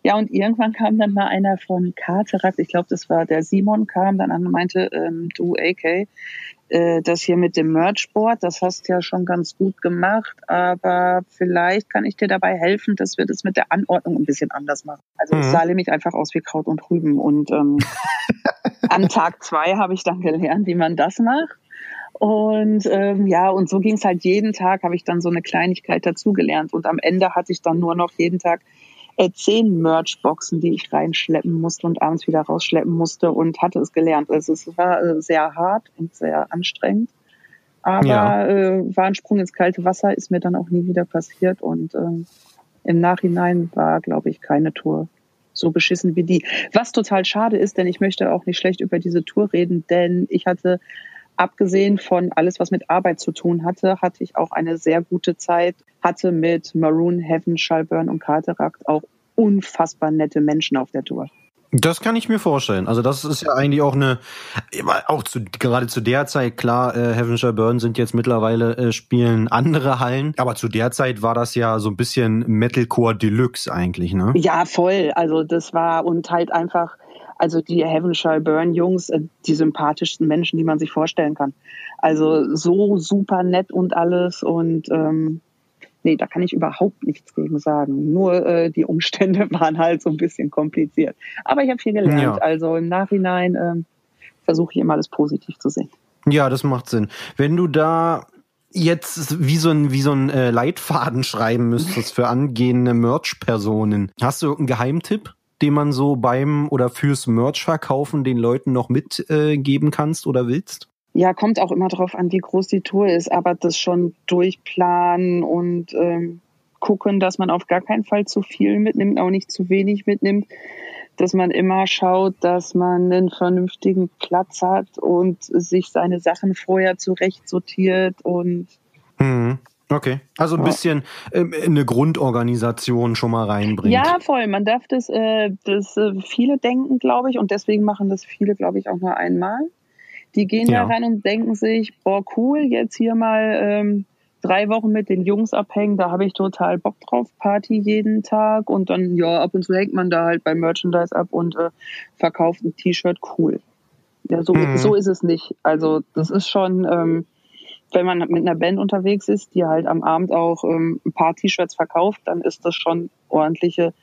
ja, und irgendwann kam dann mal einer von Carteract, ich glaube, das war der Simon, kam dann an und meinte, ähm, du AK, äh, das hier mit dem Merchboard, das hast du ja schon ganz gut gemacht, aber vielleicht kann ich dir dabei helfen, dass wir das mit der Anordnung ein bisschen anders machen. Also mhm. es sah nämlich einfach aus wie Kraut und Rüben. Und ähm, an Tag zwei habe ich dann gelernt, wie man das macht. Und ähm, ja, und so ging es halt jeden Tag, habe ich dann so eine Kleinigkeit dazugelernt. Und am Ende hatte ich dann nur noch jeden Tag äh, zehn Merch-Boxen, die ich reinschleppen musste und abends wieder rausschleppen musste und hatte es gelernt. Also es war äh, sehr hart und sehr anstrengend. Aber ja. äh, war ein Sprung ins kalte Wasser, ist mir dann auch nie wieder passiert. Und äh, im Nachhinein war, glaube ich, keine Tour so beschissen wie die. Was total schade ist, denn ich möchte auch nicht schlecht über diese Tour reden, denn ich hatte abgesehen von alles, was mit Arbeit zu tun hatte, hatte ich auch eine sehr gute Zeit, hatte mit Maroon, Heaven, Schallburn und Carteract auch unfassbar nette Menschen auf der Tour. Das kann ich mir vorstellen. Also das ist ja eigentlich auch eine, auch zu, gerade zu der Zeit, klar, äh, Heavenshire Burn sind jetzt mittlerweile, äh, spielen andere Hallen, aber zu der Zeit war das ja so ein bisschen Metalcore Deluxe eigentlich, ne? Ja, voll. Also das war und halt einfach, also die Heavenshire Burn Jungs, äh, die sympathischsten Menschen, die man sich vorstellen kann. Also so super nett und alles und ähm, nee, da kann ich überhaupt nichts gegen sagen. Nur äh, die Umstände waren halt so ein bisschen kompliziert. Aber ich habe viel gelernt. Ja. Also im Nachhinein äh, versuche ich immer alles positiv zu sehen. Ja, das macht Sinn. Wenn du da jetzt wie so ein, wie so ein äh, Leitfaden schreiben müsstest für angehende Merch-Personen, hast du irgendeinen Geheimtipp? Den man so beim oder fürs Merch verkaufen den Leuten noch mitgeben äh, kannst oder willst? Ja, kommt auch immer darauf an, wie groß die Tour ist, aber das schon durchplanen und ähm, gucken, dass man auf gar keinen Fall zu viel mitnimmt, auch nicht zu wenig mitnimmt, dass man immer schaut, dass man einen vernünftigen Platz hat und sich seine Sachen vorher zurecht sortiert und mhm. Okay, also ein bisschen äh, eine Grundorganisation schon mal reinbringen. Ja, voll. Man darf das, äh, das äh, viele denken, glaube ich, und deswegen machen das viele, glaube ich, auch nur einmal Die gehen Ja. da rein und denken sich, boah, cool, jetzt hier mal ähm, drei Wochen mit den Jungs abhängen, da habe ich total Bock drauf, Party jeden Tag und dann, ja, ab und zu hängt man da halt beim Merchandise ab und äh, verkauft ein T-Shirt, cool. Ja, so, Mhm. so ist es nicht. Also das ist schon, ähm, wenn man mit einer Band unterwegs ist, die halt am Abend auch ähm, ein paar T-Shirts verkauft, dann ist das schon ordentliche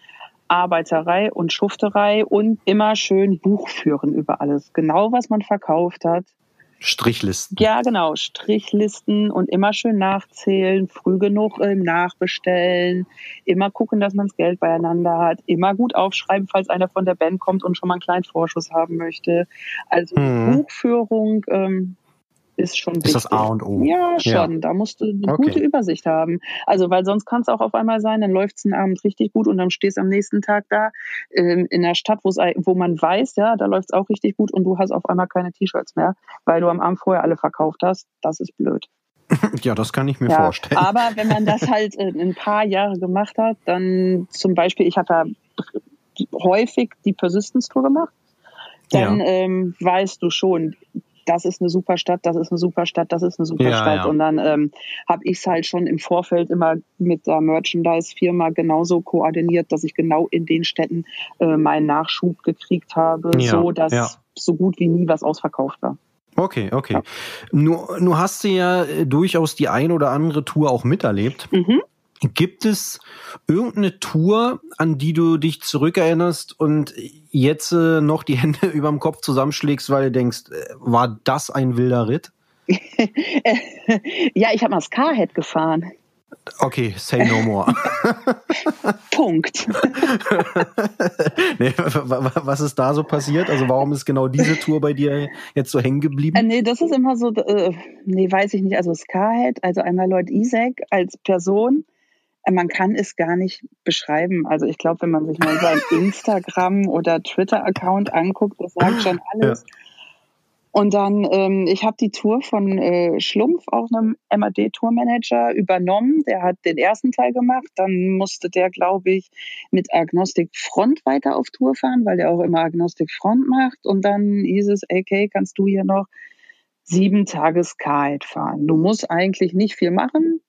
Arbeiterei und Schufterei und immer schön Buch führen über alles. Genau, was man verkauft hat. Strichlisten. Ja, genau. Strichlisten und immer schön nachzählen, früh genug äh, nachbestellen, immer gucken, dass man das Geld beieinander hat, immer gut aufschreiben, falls einer von der Band kommt und schon mal einen kleinen Vorschuss haben möchte. Also Mhm. Buchführung ähm, ist schon Ist das wichtig. A und O. Ja, schon. Ja. Da musst du eine Okay. gute Übersicht haben. Also, weil sonst kann es auch auf einmal sein, dann läuft es einen Abend richtig gut und dann stehst du am nächsten Tag da ähm, in der Stadt, wo man weiß, ja, da läuft es auch richtig gut und du hast auf einmal keine T-Shirts mehr, weil du am Abend vorher alle verkauft hast. Das ist blöd. Ja, das kann ich mir ja, vorstellen. aber wenn man das halt äh, ein paar Jahre gemacht hat, dann zum Beispiel, ich habe ja häufig die Persistence Tour gemacht, dann Ja. ähm, weißt du schon, das ist eine super Stadt, das ist eine super Stadt, das ist eine super Ja, Stadt. ja. Und dann ähm, habe ich es halt schon im Vorfeld immer mit der Merchandise-Firma genauso koordiniert, dass ich genau in den Städten äh, meinen Nachschub gekriegt habe, Ja, so dass so gut wie nie was ausverkauft war. Okay, okay. Ja. Nur, nur hast du ja äh, durchaus die ein oder andere Tour auch miterlebt. Mhm. Gibt es irgendeine Tour, an die du dich zurückerinnerst und jetzt äh, noch die Hände überm Kopf zusammenschlägst, weil du denkst, äh, war das ein wilder Ritt? ja, ich habe mal Scarhead gefahren. Okay, say no more. Punkt. nee, wa- wa- was ist da so passiert? Also warum ist genau diese Tour bei dir jetzt so hängen Äh, geblieben? nee, das ist immer so, äh, nee, weiß ich nicht. Also Scarhead, also einmal Lloyd Isaac als Person, äh, man kann es gar nicht beschreiben. Also ich glaube, wenn man sich mal seinen Instagram- oder Twitter-Account anguckt, das sagt schon alles. Und dann, ähm, ich habe die Tour von äh, Schlumpf, auch einem MAD-Tourmanager, übernommen. Der hat den ersten Teil gemacht. Dann musste der, glaube ich, mit Agnostic Front weiter auf Tour fahren, weil der auch immer Agnostic Front macht. Und dann hieß es, okay, kannst du hier noch sieben Tage Skype fahren. Du musst eigentlich nicht viel machen,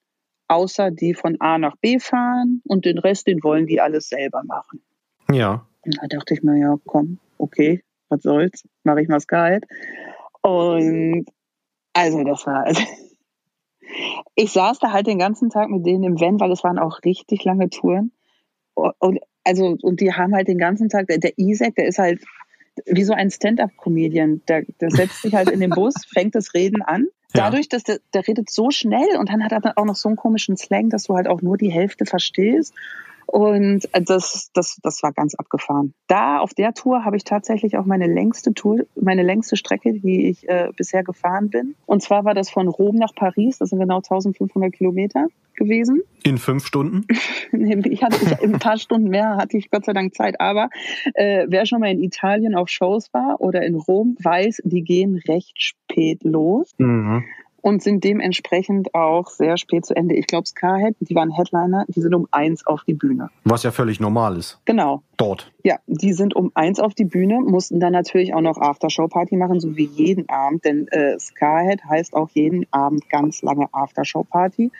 außer die von A nach B fahren und den Rest, den wollen die alles selber machen. Ja. Und da dachte ich mir, ja, komm, okay, was soll's, mache ich mal Skype. Und also das war, also ich saß da halt den ganzen Tag mit denen im Van, weil es waren auch richtig lange Touren. Und also, und die haben halt den ganzen Tag, der, der Isaac, der ist halt wie so ein Stand-up-Comedian. Der, der setzt sich halt in den Bus, fängt das Reden an. Dadurch, dass der, der redet so schnell und dann hat er dann auch noch so einen komischen Slang, dass du halt auch nur die Hälfte verstehst. Und äh, das, das, das war ganz abgefahren. Da auf der Tour habe ich tatsächlich auch meine längste Tour, meine längste Strecke, die ich äh, bisher gefahren bin. Und zwar war das von Rom nach Paris. Das sind genau 1500 Kilometer gewesen. In fünf Stunden? Ich hatte ich, ein paar Stunden mehr hatte ich Gott sei Dank Zeit, aber äh, wer schon mal in Italien auf Shows war oder in Rom, weiß, die gehen recht spät los Mhm. Und sind dementsprechend auch sehr spät zu Ende. Ich glaube, Scarhead, die waren Headliner, die sind um eins auf die Bühne. Was ja völlig normal ist. Genau. Dort. Ja, die sind um eins auf die Bühne, mussten dann natürlich auch noch Aftershow-Party machen, so wie jeden Abend, denn äh, Scarhead heißt auch jeden Abend ganz lange Aftershow-Party,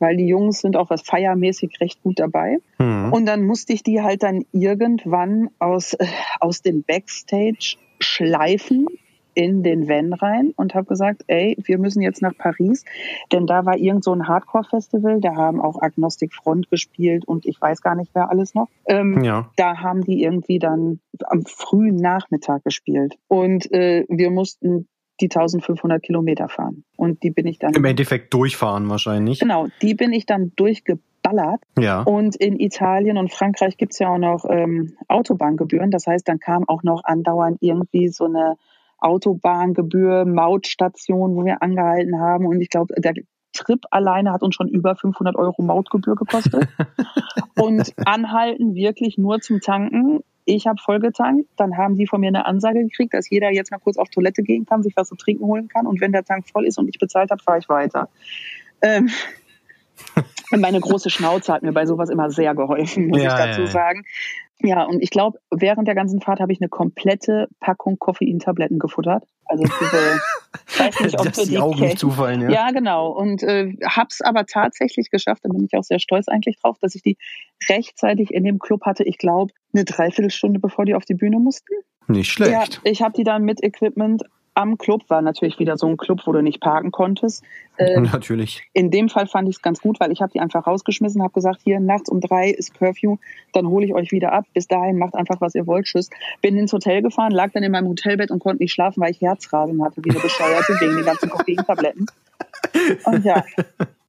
weil die Jungs sind auch was feiermäßig recht gut dabei. Mhm. Und dann musste ich die halt dann irgendwann aus, äh, aus dem Backstage schleifen in den Van rein und habe gesagt, ey, wir müssen jetzt nach Paris, denn da war irgend so ein Hardcore-Festival, da haben auch Agnostic Front gespielt und ich weiß gar nicht, wer alles noch. Ähm, Ja. da haben die irgendwie dann am frühen Nachmittag gespielt und äh, wir mussten die 1500 Kilometer fahren und die bin ich dann Im Endeffekt durchfahren wahrscheinlich. genau, die bin ich dann durchgeballert Ja. und in Italien und Frankreich gibt's ja auch noch ähm, Autobahngebühren. Das heißt, dann kam auch noch andauernd irgendwie so eine Autobahngebühr, Mautstation, wo wir angehalten haben. Und ich glaube, der Trip alleine hat uns schon über 500 Euro Mautgebühr gekostet. und anhalten wirklich nur zum Tanken. Ich habe voll getankt, dann haben die von mir eine Ansage gekriegt, dass jeder jetzt mal kurz auf Toilette gehen kann, sich was zu trinken holen kann und wenn der Tank voll ist und ich bezahlt habe, fahre ich weiter. Ähm, meine große Schnauze hat mir bei sowas immer sehr geholfen, muss Ja, ich dazu ja, sagen. Ja, und ich glaube, während der ganzen Fahrt habe ich eine komplette Packung Koffeintabletten gefuttert. Also diese, ich weiß nicht, ob Dass die die Augen nicht zufallen, ja. Ja, genau. Und äh, hab's aber tatsächlich geschafft, da bin ich auch sehr stolz eigentlich drauf, dass ich die rechtzeitig in dem Club hatte. Ich glaube, eine Dreiviertelstunde bevor die auf die Bühne mussten. Nicht schlecht. Ja, ich habe die dann mit Equipment am Club, war natürlich wieder so ein Club, wo du nicht parken konntest. Äh, Natürlich. in dem Fall fand ich es ganz gut, weil ich habe die einfach rausgeschmissen, habe gesagt, hier nachts um drei ist Curfew, dann hole ich euch wieder ab. Bis dahin macht einfach, was ihr wollt. Tschüss. Bin ins Hotel gefahren, lag dann in meinem Hotelbett und konnte nicht schlafen, weil ich Herzrasen hatte, wie eine Bescheuerte, wegen den ganzen Koffeintabletten. Und ja,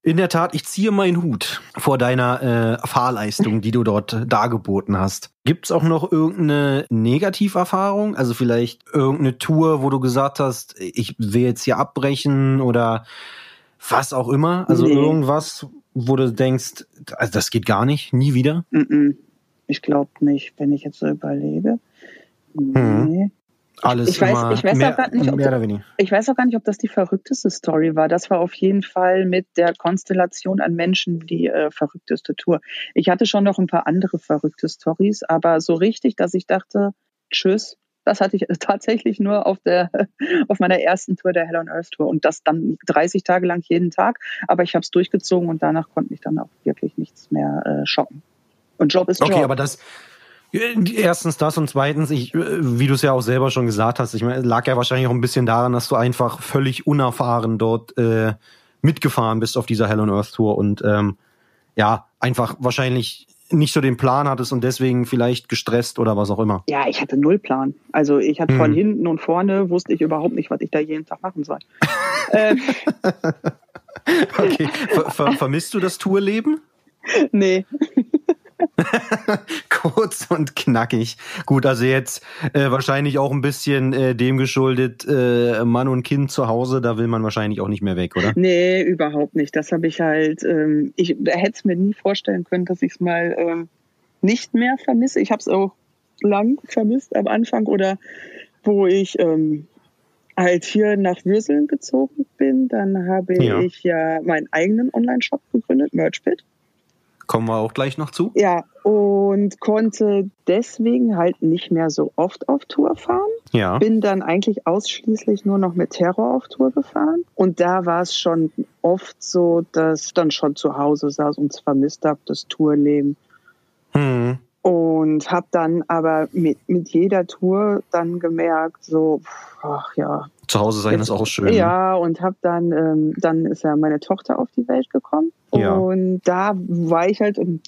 In der Tat, ich ziehe meinen Hut vor deiner äh, Fahrleistung, die du dort dargeboten hast. Gibt's auch noch irgendeine Negativerfahrung? Also vielleicht irgendeine Tour, wo du gesagt hast, ich will jetzt hier abbrechen oder was auch immer? Also Nee. irgendwas, wo du denkst, also das geht gar nicht, nie wieder? ich glaube nicht, wenn ich jetzt so überlege. Nee. Alles Ich weiß- ich weiß mehr, auch gar nicht, ob mehr oder weniger. Ich weiß auch gar nicht, ob das die verrückteste Story war. Das war auf jeden Fall mit der Konstellation an Menschen die äh, verrückteste Tour. Ich hatte schon noch ein paar andere verrückte Stories, aber so richtig, dass ich dachte, tschüss, das hatte ich tatsächlich nur auf der auf meiner ersten Tour der Hell on Earth Tour und das dann 30 Tage lang jeden Tag. Aber ich habe es durchgezogen und danach konnte mich dann auch wirklich nichts mehr äh, schocken. Und Job ist Job. Okay, aber das. Erstens das und zweitens, ich, äh, wie du es ja auch selber schon gesagt hast, ich meine, lag ja wahrscheinlich auch ein bisschen daran, dass du einfach völlig unerfahren dort äh, mitgefahren bist auf dieser Hell on Earth Tour und ähm, ja, einfach wahrscheinlich nicht so den Plan hattest und deswegen vielleicht gestresst oder was auch immer. ja, ich hatte null Plan. Also ich hatte von Hm. hinten und vorne wusste ich überhaupt nicht, was ich da jeden Tag machen soll. ähm, Okay. Ver ver vermisst du das Tourleben? nee, Kurz und knackig. Gut, also jetzt äh, wahrscheinlich auch ein bisschen äh, dem geschuldet, äh, Mann und Kind zu Hause, da will man wahrscheinlich auch nicht mehr weg, oder? Nee, überhaupt nicht. Das habe ich halt, ähm, ich hätte es mir nie vorstellen können, dass ich es mal ähm, nicht mehr vermisse. Ich habe es auch lang vermisst am Anfang oder wo ich ähm, halt hier nach Würseln gezogen bin, dann habe Ja. ich ja meinen eigenen Online-Shop gegründet, Merchbit. Kommen wir auch gleich noch zu. Ja, und konnte deswegen halt nicht mehr so oft auf Tour fahren. Ja. Bin dann eigentlich ausschließlich nur noch mit Terror auf Tour gefahren. Und da war es schon oft so, dass ich dann schon zu Hause saß und es vermisst habe, das Tourleben. Hm. Und habe dann aber mit, mit jeder Tour dann gemerkt, so, ach ja. Zu Hause sein ist auch schön. Ja, und habe dann, ähm, dann ist ja meine Tochter auf die Welt gekommen. Ja. Und da war ich halt, ähm,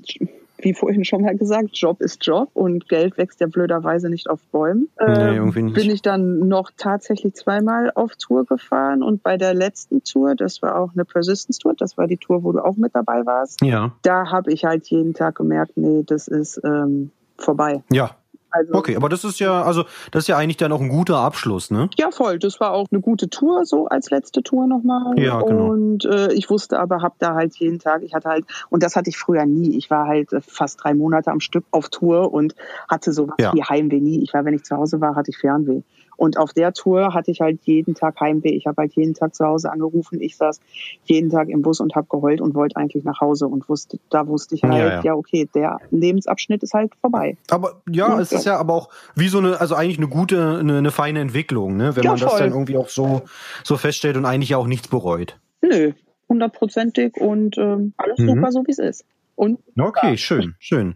wie vorhin schon mal gesagt, Job ist Job und Geld wächst ja blöderweise nicht auf Bäumen. Nee, Ähm, nicht. Bin ich dann noch tatsächlich zweimal auf Tour gefahren und bei der letzten Tour, das war auch eine Persistence Tour, das war die Tour, wo du auch mit dabei warst, Ja. da habe ich halt jeden Tag gemerkt, nee, das ist ähm, vorbei. Ja. Also, Okay, aber das ist ja, also das ist ja eigentlich dann auch ein guter Abschluss, ne? Ja, voll. Das war auch eine gute Tour, so als letzte Tour nochmal. Ja, genau. Und äh, ich wusste aber, hab da halt jeden Tag, ich hatte halt, und das hatte ich früher nie. Ich war halt äh, fast drei Monate am Stück auf Tour und hatte sowas Ja. wie Heimweh nie. Ich war, wenn ich zu Hause war, hatte ich Fernweh. Und auf der Tour hatte ich halt jeden Tag Heimweh. Ich habe halt jeden Tag zu Hause angerufen. Ich saß jeden Tag im Bus und habe geheult und wollte eigentlich nach Hause und wusste, da wusste ich Ja, halt, ja. ja, okay, der Lebensabschnitt ist halt vorbei. Aber ja, Ja, es ist ja aber auch wie so eine, also eigentlich eine gute, eine, eine feine Entwicklung, ne? Wenn Ja, man das voll. dann irgendwie auch so, so feststellt und eigentlich ja auch nichts bereut. Nö, hundertprozentig und ähm, alles Mhm. super, so wie es ist. Und Okay, schön, schön.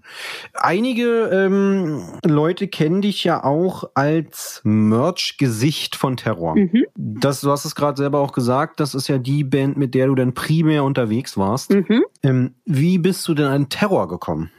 Einige ähm, Leute kennen dich ja auch als Merch-Gesicht von Terror. mhm. Das, du hast es gerade selber auch gesagt, das ist ja die Band, mit der du dann primär unterwegs warst. Mhm. Ähm, wie bist du denn an Terror gekommen?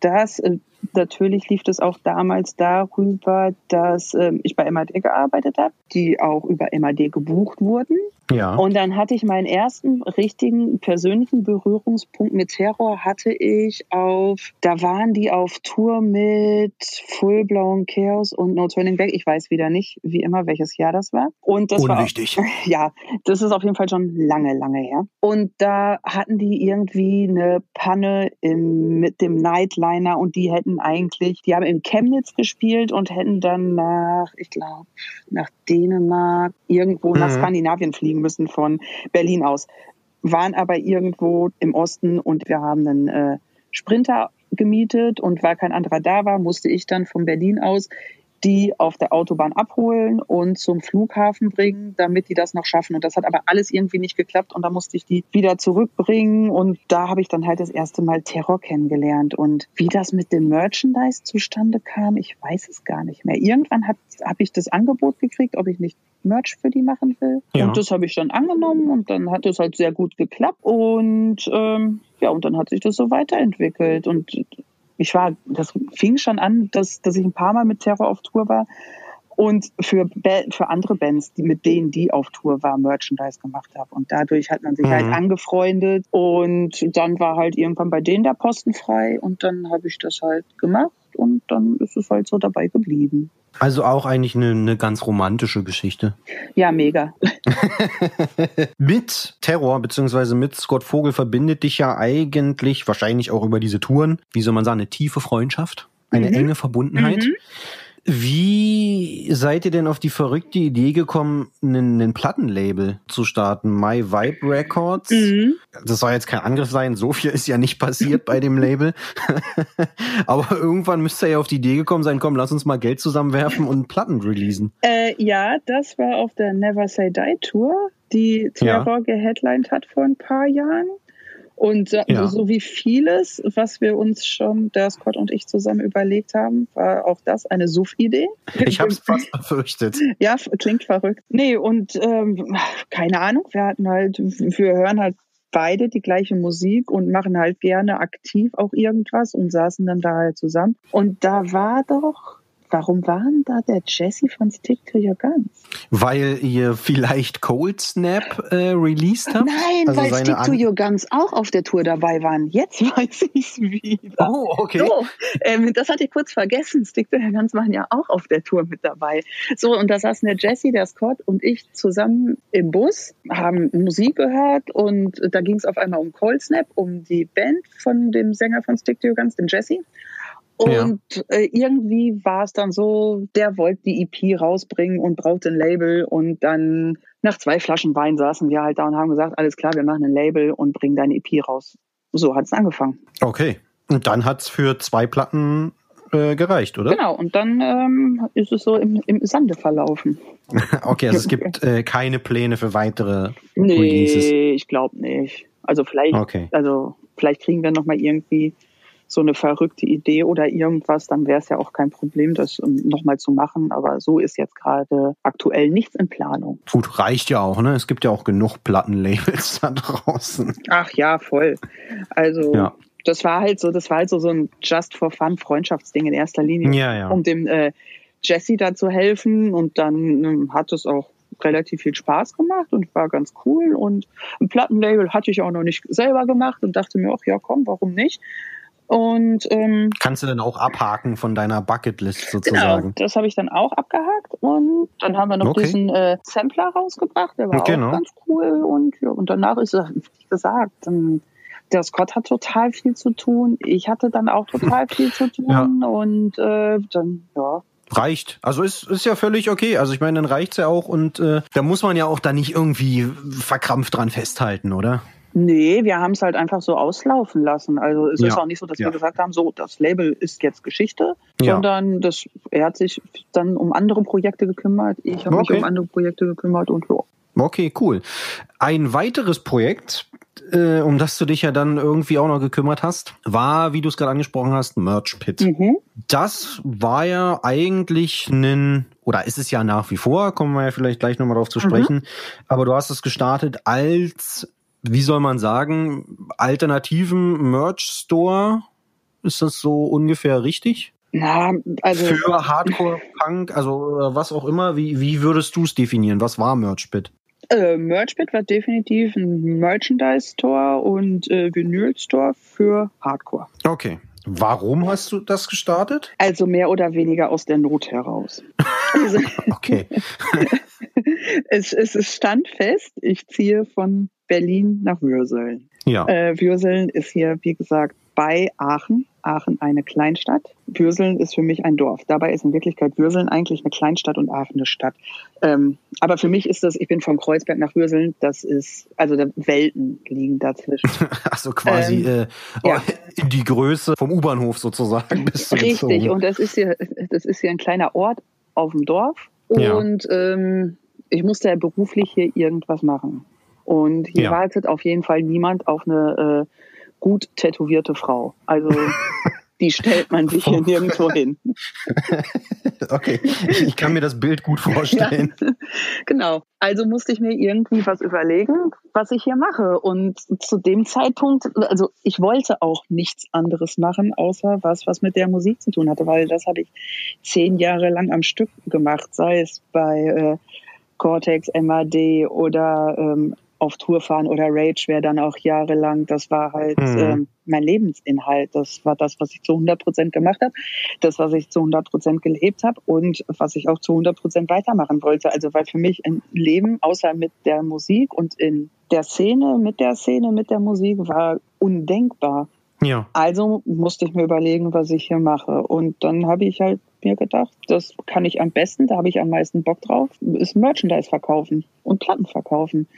Das, äh, natürlich lief es auch damals darüber, dass ähm, ich bei MAD gearbeitet habe, die auch über MAD gebucht wurden. Ja. Und dann hatte ich meinen ersten richtigen persönlichen Berührungspunkt mit Terror hatte ich auf, da waren die auf Tour mit Full Blown Chaos und No Turning Back. Ich weiß wieder nicht, wie immer, welches Jahr das war. Und das war Unwichtig. ja, das ist auf jeden Fall schon lange, lange her. Und da hatten die irgendwie eine Panne im, mit dem Nightliner und die hätten eigentlich, die haben in Chemnitz gespielt und hätten dann nach, ich glaube, nach Dänemark, irgendwo nach Mhm. Skandinavien fliegen müssen von Berlin aus. Waren aber irgendwo im Osten und wir haben einen äh, Sprinter gemietet und weil kein anderer da war, musste ich dann von Berlin aus die auf der Autobahn abholen und zum Flughafen bringen, damit die das noch schaffen. Und das hat aber alles irgendwie nicht geklappt und da musste ich die wieder zurückbringen und da habe ich dann halt das erste Mal Terror kennengelernt. Und wie das mit dem Merchandise zustande kam, ich weiß es gar nicht mehr. Irgendwann habe ich das Angebot gekriegt, ob ich nicht Merch für die machen will. Ja. Und das habe ich dann angenommen und dann hat es halt sehr gut geklappt. Und ähm, ja, und dann hat sich das so weiterentwickelt. Und ich war, das fing schon an, dass, dass ich ein paar Mal mit Terror auf Tour war und für, für andere Bands, die mit denen, die auf Tour war, Merchandise gemacht habe. Und dadurch hat man sich halt mhm. halt angefreundet und dann war halt irgendwann bei denen der Posten frei und dann habe ich das halt gemacht und dann ist es halt so dabei geblieben. Also auch eigentlich eine, eine ganz romantische Geschichte. Ja, mega. mit Terror beziehungsweise mit Scott Vogel verbindet dich ja eigentlich wahrscheinlich auch über diese Touren, wie soll man sagen, eine tiefe Freundschaft, eine mhm. enge Verbundenheit. Mhm. Wie seid ihr denn auf die verrückte Idee gekommen, einen, einen Plattenlabel zu starten? My Vibe Records. Mhm. Das soll jetzt kein Angriff sein, so viel ist ja nicht passiert bei dem Label. Aber irgendwann müsste ihr ja auf die Idee gekommen sein, komm, lass uns mal Geld zusammenwerfen und Platten releasen. Äh, ja, das war auf der Never Say Die Tour, die Terror ja. geheadlined hat vor ein paar Jahren. Und ja. so wie vieles, was wir uns schon, der Scott und ich zusammen überlegt haben, war auch das eine Suff-Idee. Ich habe es fast befürchtet. Ja, klingt verrückt. Nee, und ähm, keine Ahnung, wir hatten halt, wir hören halt beide die gleiche Musik und machen halt gerne aktiv auch irgendwas und saßen dann da halt zusammen. Und da war doch Warum waren da der Jesse von Stick to Your Guns? Weil ihr vielleicht Cold Snap äh, released habt? Nein, also weil Stick to Your Guns auch auf der Tour dabei waren. Jetzt weiß ich es wieder. Oh, okay. So, ähm, das hatte ich kurz vergessen. Stick to Your Guns waren ja auch auf der Tour mit dabei. So, und da saßen der Jesse, der Scott und ich zusammen im Bus, haben Musik gehört und da ging es auf einmal um Cold Snap, um die Band von dem Sänger von Stick to Your Guns, dem Jesse. Und ja. äh, irgendwie war es dann so, der wollte die EP rausbringen und brauchte ein Label. Und dann nach zwei Flaschen Wein saßen wir halt da und haben gesagt, alles klar, wir machen ein Label und bringen deine EP raus. So hat es angefangen. Okay. Und dann hat es für zwei Platten äh, gereicht, oder? Genau, und dann ähm, ist es so im, im Sande verlaufen. okay, also es gibt äh, keine Pläne für weitere nee, Releases. Nee, ich glaube nicht. Also vielleicht, okay. also vielleicht kriegen wir noch mal irgendwie so eine verrückte Idee oder irgendwas, dann wäre es ja auch kein Problem, das nochmal zu machen. Aber so ist jetzt gerade aktuell nichts in Planung. Gut, reicht ja auch, ne? Es gibt ja auch genug Plattenlabels da draußen. Ach ja, voll. Also ja. das war halt so, das war halt so, so ein Just for Fun Freundschaftsding in erster Linie, ja, ja. um dem äh, Jesse da zu helfen. Und dann ähm, hat es auch relativ viel Spaß gemacht und war ganz cool. Und ein Plattenlabel hatte ich auch noch nicht selber gemacht und dachte mir, ach ja, komm, warum nicht? Und ähm, kannst du dann auch abhaken von deiner Bucketlist sozusagen? Genau, das habe ich dann auch abgehakt und dann haben wir noch okay. diesen äh, Sampler rausgebracht, der war genau. auch ganz cool und ja, und danach ist es, wie gesagt, dann, der Scott hat total viel zu tun, ich hatte dann auch total viel zu tun ja. und äh, dann ja reicht. Also ist, ist ja völlig okay. Also ich meine, dann reicht's ja auch und äh, da muss man ja auch da nicht irgendwie verkrampft dran festhalten, oder? Nee, wir haben es halt einfach so auslaufen lassen. Also es ja. ist auch nicht so, dass ja. wir gesagt haben, so, das Label ist jetzt Geschichte, ja. sondern das, er hat sich dann um andere Projekte gekümmert, ich habe okay. mich um andere Projekte gekümmert und so. Okay, cool. Ein weiteres Projekt, äh, um das du dich ja dann irgendwie auch noch gekümmert hast, war, wie du es gerade angesprochen hast, Merch Pit. Mhm. Das war ja eigentlich ein, oder ist es ja nach wie vor, kommen wir ja vielleicht gleich nochmal drauf zu mhm. sprechen, mhm. aber du hast es gestartet als wie soll man sagen, alternativen Merch-Store? Ist das so ungefähr richtig? Na, also für Hardcore Punk, also was auch immer, wie, wie würdest du es definieren? Was war Merchbit? Äh, Merchbit war definitiv ein Merchandise Store und äh, Vinyl Store für Hardcore. Okay. Warum hast du das gestartet? Also mehr oder weniger aus der Not heraus. Also, okay. es, es stand fest, ich ziehe von Berlin nach Würseln. Ja. Äh, Würseln ist hier, wie gesagt, bei Aachen. Aachen eine Kleinstadt. Würseln ist für mich ein Dorf. Dabei ist in Wirklichkeit Würseln eigentlich eine Kleinstadt und Aachen eine Stadt. Ähm, aber für mich ist das, ich bin von Kreuzberg nach Würseln, das ist, also Welten liegen dazwischen. also quasi ähm, äh, ja. in die Größe vom U-Bahnhof sozusagen. Richtig, und das ist hier, das ist hier ein kleiner Ort auf dem Dorf. Und ja. ähm, ich musste ja beruflich hier irgendwas machen. Und hier ja. wartet auf jeden Fall niemand auf eine äh, gut tätowierte Frau. Also die stellt man sich hier nirgendwo hin. okay, ich kann mir das Bild gut vorstellen. Ja, genau. Also musste ich mir irgendwie was überlegen, was ich hier mache. Und zu dem Zeitpunkt, also ich wollte auch nichts anderes machen, außer was, was mit der Musik zu tun hatte, weil das habe ich zehn Jahre lang am Stück gemacht, sei es bei äh, Cortex, MAD oder ähm, auf Tour fahren oder Rage wäre dann auch jahrelang. Das war halt mhm. ähm, mein Lebensinhalt. Das war das, was ich zu 100 Prozent gemacht habe, das, was ich zu 100 Prozent gelebt habe und was ich auch zu 100 Prozent weitermachen wollte. Also weil für mich ein Leben außer mit der Musik und in der Szene, mit der Szene, mit der Musik war undenkbar. Ja. Also musste ich mir überlegen, was ich hier mache. Und dann habe ich halt mir gedacht, das kann ich am besten, da habe ich am meisten Bock drauf, ist Merchandise verkaufen und Platten verkaufen.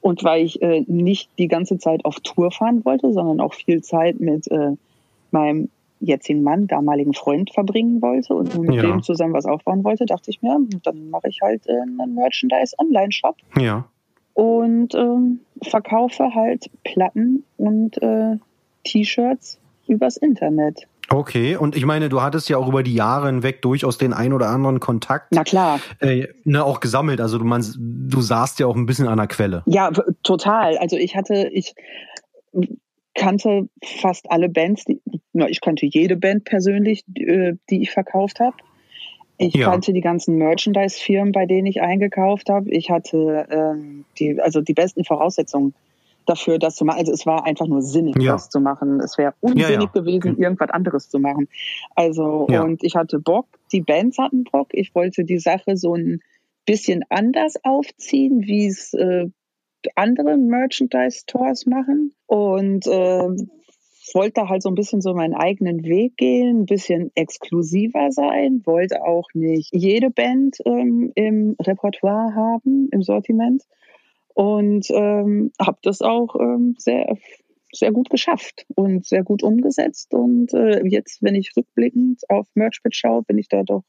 Und weil ich äh, nicht die ganze Zeit auf Tour fahren wollte, sondern auch viel Zeit mit äh, meinem jetzigen Mann, damaligen Freund verbringen wollte und mit ja. dem zusammen was aufbauen wollte, dachte ich mir, dann mache ich halt äh, einen Merchandise-Online-Shop. Ja. Und ähm, verkaufe halt Platten und äh, T-Shirts übers Internet. Okay, und ich meine, du hattest ja auch über die Jahre hinweg durchaus den ein oder anderen Kontakt. Na klar. Äh, ne, auch gesammelt. Also du meinst, du saßt ja auch ein bisschen an der Quelle. Ja, total. Also ich hatte, ich kannte fast alle Bands, die, na, ich kannte jede Band persönlich, die, äh, die ich verkauft habe. Ich ja. kannte die ganzen Merchandise-Firmen, bei denen ich eingekauft habe. Ich hatte ähm, die, also die besten Voraussetzungen dafür, das zu machen. Also es war einfach nur sinnig, ja. das zu machen. Es wäre unsinnig ja, ja. gewesen, okay. irgendwas anderes zu machen. Also und ich hatte Bock, die Bands hatten Bock. Ich wollte die Sache so ein bisschen anders aufziehen, wie es äh, andere Merchandise-Stores machen. Und äh, wollte halt so ein bisschen so meinen eigenen Weg gehen, ein bisschen exklusiver sein, wollte auch nicht jede Band ähm, im Repertoire haben, im Sortiment und ähm, habe das auch ähm, sehr sehr gut geschafft und sehr gut umgesetzt. Und äh, jetzt wenn ich rückblickend auf Merchbit schaue bin ich da doch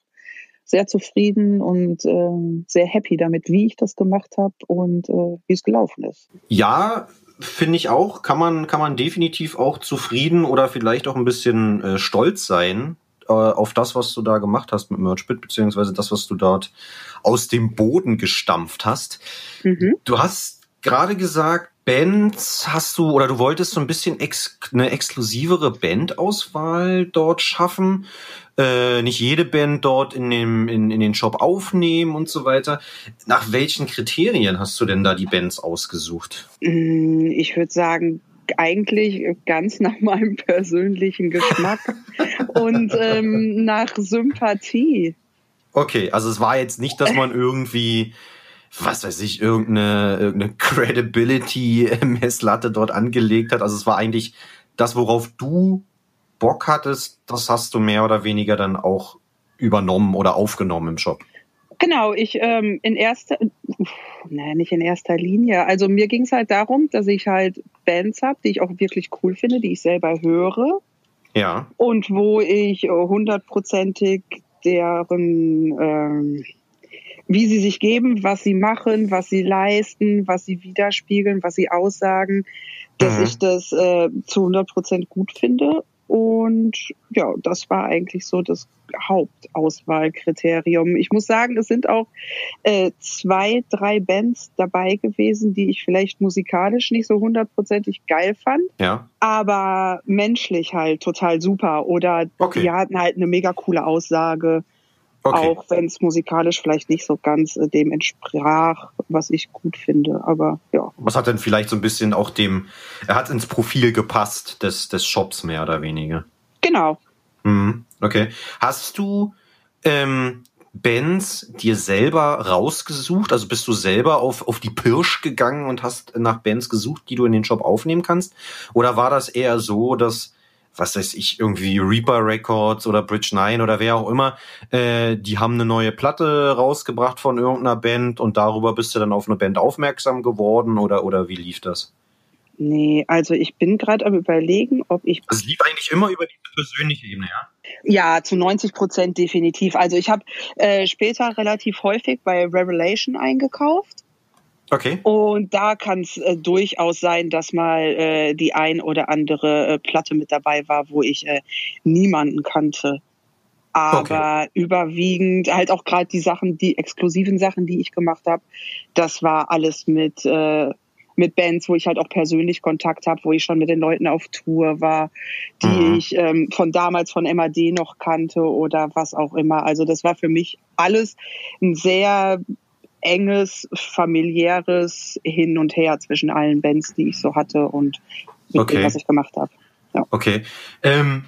sehr zufrieden und äh, sehr happy damit wie ich das gemacht habe und äh, wie es gelaufen ist. Ja finde ich auch. Kann man kann man definitiv auch zufrieden oder vielleicht auch ein bisschen äh, stolz sein äh, auf das, was du da gemacht hast mit Merchbit, beziehungsweise das, was du dort aus dem Boden gestampft hast. Mhm. Du hast gerade gesagt, Bands hast du oder du wolltest so ein bisschen ex, eine exklusivere Bandauswahl dort schaffen, äh, nicht jede Band dort in, dem, in, in den Shop aufnehmen und so weiter. Nach welchen Kriterien hast du denn da die Bands ausgesucht? Mm, ich würde sagen, eigentlich ganz nach meinem persönlichen Geschmack und ähm, nach Sympathie. Okay, also es war jetzt nicht, dass man irgendwie, was weiß ich, irgendeine, irgendeine Credibility-Messlatte dort angelegt hat. Also es war eigentlich das, worauf du Bock hattest, das hast du mehr oder weniger dann auch übernommen oder aufgenommen im Shop. Genau, ich ähm, in erster, naja, nicht in erster Linie. Also mir ging es halt darum, dass ich halt Bands habe, die ich auch wirklich cool finde, die ich selber höre. Ja. Und wo ich hundertprozentig deren, ähm, wie sie sich geben, was sie machen, was sie leisten, was sie widerspiegeln, was sie aussagen, dass mhm. ich das äh, zu 100 Prozent gut finde und ja, das war eigentlich so das Hauptauswahlkriterium. Ich muss sagen, es sind auch äh, zwei, drei Bands dabei gewesen, die ich vielleicht musikalisch nicht so hundertprozentig geil fand. Ja. Aber menschlich halt total super. Oder okay. die hatten halt eine mega coole Aussage. Okay. Auch wenn es musikalisch vielleicht nicht so ganz äh, dem entsprach, was ich gut finde. Aber ja. Was hat denn vielleicht so ein bisschen auch dem, er hat ins Profil gepasst des, des Shops mehr oder weniger? Genau. Mhm. Okay. Hast du ähm, Bands dir selber rausgesucht? Also bist du selber auf, auf die Pirsch gegangen und hast nach Bands gesucht, die du in den Shop aufnehmen kannst? Oder war das eher so, dass was weiß ich, irgendwie Reaper Records oder Bridge 9 oder wer auch immer, äh, die haben eine neue Platte rausgebracht von irgendeiner Band und darüber bist du dann auf eine Band aufmerksam geworden oder, oder wie lief das? Nee, also ich bin gerade am überlegen, ob ich. Es lief eigentlich immer über die persönliche Ebene, ja? Ja, zu 90 Prozent definitiv. Also ich habe äh, später relativ häufig bei Revelation eingekauft. Okay. Und da kann es äh, durchaus sein, dass mal äh, die ein oder andere äh, Platte mit dabei war, wo ich äh, niemanden kannte. Aber okay. überwiegend halt auch gerade die Sachen, die exklusiven Sachen, die ich gemacht habe, das war alles mit äh, mit Bands, wo ich halt auch persönlich Kontakt habe, wo ich schon mit den Leuten auf Tour war, die mhm. ich ähm, von damals von MAD noch kannte oder was auch immer. Also das war für mich alles ein sehr enges, familiäres Hin und Her zwischen allen Bands, die ich so hatte und mit okay. dem, was ich gemacht habe. Ja. Okay. Ähm,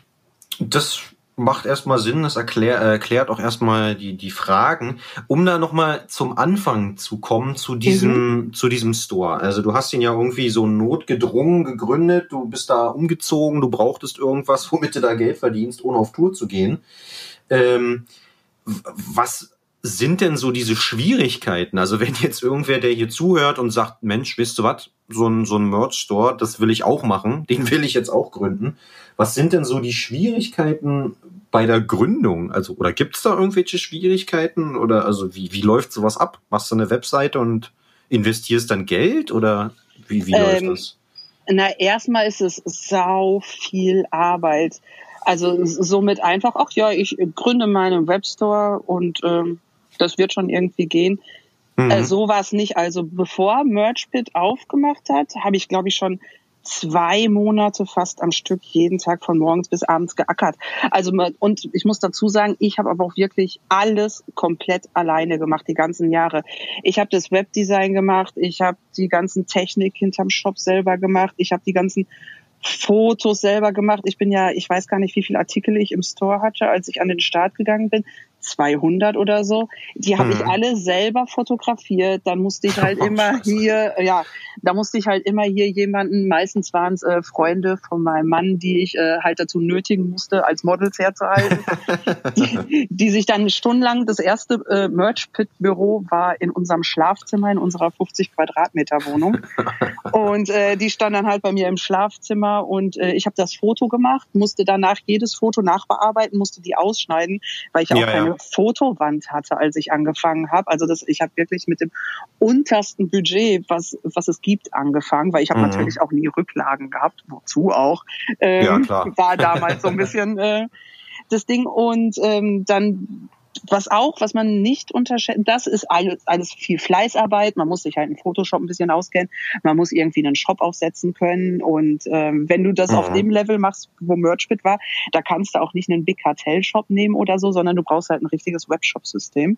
das macht erstmal Sinn, das erklär, erklärt auch erstmal die, die Fragen. Um da nochmal zum Anfang zu kommen, zu diesem, mhm. zu diesem Store. Also du hast ihn ja irgendwie so notgedrungen gegründet, du bist da umgezogen, du brauchtest irgendwas, womit du da Geld verdienst, ohne auf Tour zu gehen. Ähm, was sind denn so diese Schwierigkeiten? Also wenn jetzt irgendwer, der hier zuhört und sagt, Mensch, wisst du was, so ein, so ein Merch-Store, das will ich auch machen, den will ich jetzt auch gründen. Was sind denn so die Schwierigkeiten bei der Gründung? Also, oder gibt es da irgendwelche Schwierigkeiten? Oder also wie, wie läuft sowas ab? Machst du eine Webseite und investierst dann Geld oder wie, wie ähm, läuft das? Na, erstmal ist es sau viel Arbeit. Also somit einfach, ach ja, ich gründe meinen Webstore und ähm, das wird schon irgendwie gehen. Mhm. Äh, so war es nicht. Also bevor Merchpit aufgemacht hat, habe ich, glaube ich, schon zwei Monate fast am Stück jeden Tag von morgens bis abends geackert. Also und ich muss dazu sagen, ich habe aber auch wirklich alles komplett alleine gemacht die ganzen Jahre. Ich habe das Webdesign gemacht, ich habe die ganzen Technik hinterm Shop selber gemacht, ich habe die ganzen Fotos selber gemacht. Ich bin ja, ich weiß gar nicht, wie viele Artikel ich im Store hatte, als ich an den Start gegangen bin. 200 oder so. Die habe hm. ich alle selber fotografiert. Dann musste ich halt oh, immer hier, ja, da musste ich halt immer hier jemanden, meistens waren es äh, Freunde von meinem Mann, die ich äh, halt dazu nötigen musste, als Models herzuhalten, die, die sich dann stundenlang, das erste äh, Merch-Pit-Büro war in unserem Schlafzimmer, in unserer 50 Quadratmeter Wohnung. Und äh, die stand dann halt bei mir im Schlafzimmer und äh, ich habe das Foto gemacht, musste danach jedes Foto nachbearbeiten, musste die ausschneiden, weil ich auch ja, keine ja. Fotowand hatte, als ich angefangen habe. Also das, ich habe wirklich mit dem untersten Budget, was, was es gibt, angefangen, weil ich habe mhm. natürlich auch nie Rücklagen gehabt, wozu auch. Ähm, ja, klar. War damals so ein bisschen äh, das Ding. Und ähm, dann was auch, was man nicht unterschätzt, das ist alles, alles viel Fleißarbeit. Man muss sich halt in Photoshop ein bisschen auskennen. Man muss irgendwie einen Shop aufsetzen können. Und ähm, wenn du das mhm. auf dem Level machst, wo Merchbit war, da kannst du auch nicht einen Big Cartel Shop nehmen oder so, sondern du brauchst halt ein richtiges Webshop-System.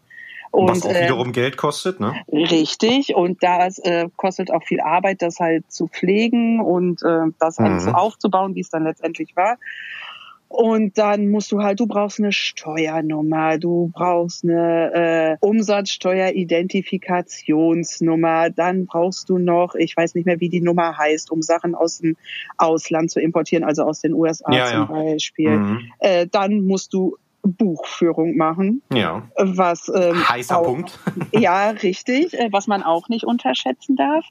Und, Was auch äh, wiederum Geld kostet, ne? Richtig. Und das äh, kostet auch viel Arbeit, das halt zu pflegen und äh, das mhm. alles so aufzubauen, wie es dann letztendlich war. Und dann musst du halt, du brauchst eine Steuernummer, du brauchst eine äh, Umsatzsteueridentifikationsnummer, dann brauchst du noch, ich weiß nicht mehr, wie die Nummer heißt, um Sachen aus dem Ausland zu importieren, also aus den USA ja, zum ja. Beispiel. Mhm. Äh, dann musst du Buchführung machen. Ja. Was ähm, heißer auch, Punkt. ja, richtig, äh, was man auch nicht unterschätzen darf.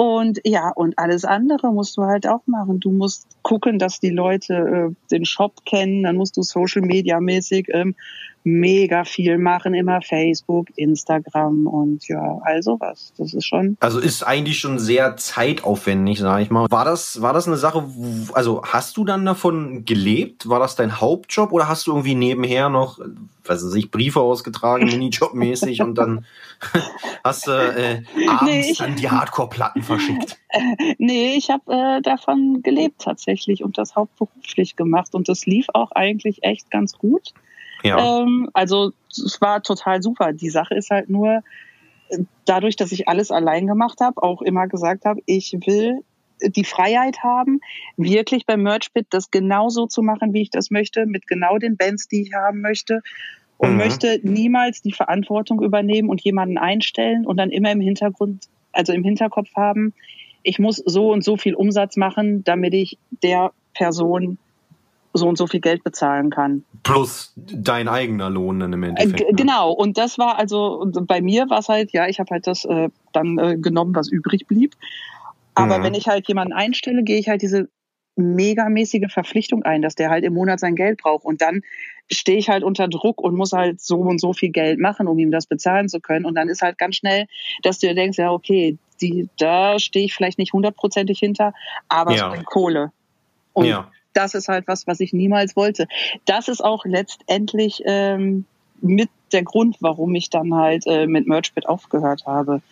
Und ja, und alles andere musst du halt auch machen. Du musst gucken, dass die Leute äh, den Shop kennen, dann musst du Social Media mäßig ähm, mega viel machen, immer Facebook, Instagram und ja, also was. Das ist schon. Also ist eigentlich schon sehr zeitaufwendig, sage ich mal. War das, war das eine Sache, also hast du dann davon gelebt? War das dein Hauptjob oder hast du irgendwie nebenher noch, weiß ich, Briefe ausgetragen, Minijobmäßig und dann hast du äh, abends nee, ich, dann die Hardcore-Platten verschickt? Nee, ich habe äh, davon gelebt tatsächlich und das hauptberuflich gemacht und das lief auch eigentlich echt ganz gut. Ja. Ähm, also es war total super. Die Sache ist halt nur, dadurch, dass ich alles allein gemacht habe, auch immer gesagt habe, ich will die Freiheit haben, wirklich beim Merchbit das genauso zu machen, wie ich das möchte, mit genau den Bands, die ich haben möchte und mhm. möchte niemals die Verantwortung übernehmen und jemanden einstellen und dann immer im Hintergrund, also im Hinterkopf haben, ich muss so und so viel Umsatz machen, damit ich der Person so und so viel Geld bezahlen kann. Plus dein eigener Lohn dann im Endeffekt. Äh, genau, und das war also, bei mir war es halt, ja, ich habe halt das äh, dann äh, genommen, was übrig blieb. Aber mhm. wenn ich halt jemanden einstelle, gehe ich halt diese megamäßige Verpflichtung ein, dass der halt im Monat sein Geld braucht. Und dann stehe ich halt unter Druck und muss halt so und so viel Geld machen, um ihm das bezahlen zu können. Und dann ist halt ganz schnell, dass du dir denkst, ja, okay, die, da stehe ich vielleicht nicht hundertprozentig hinter, aber ja. es Kohle. Und ja. Das ist halt was, was ich niemals wollte. Das ist auch letztendlich ähm, mit der Grund, warum ich dann halt äh, mit Merchbit aufgehört habe.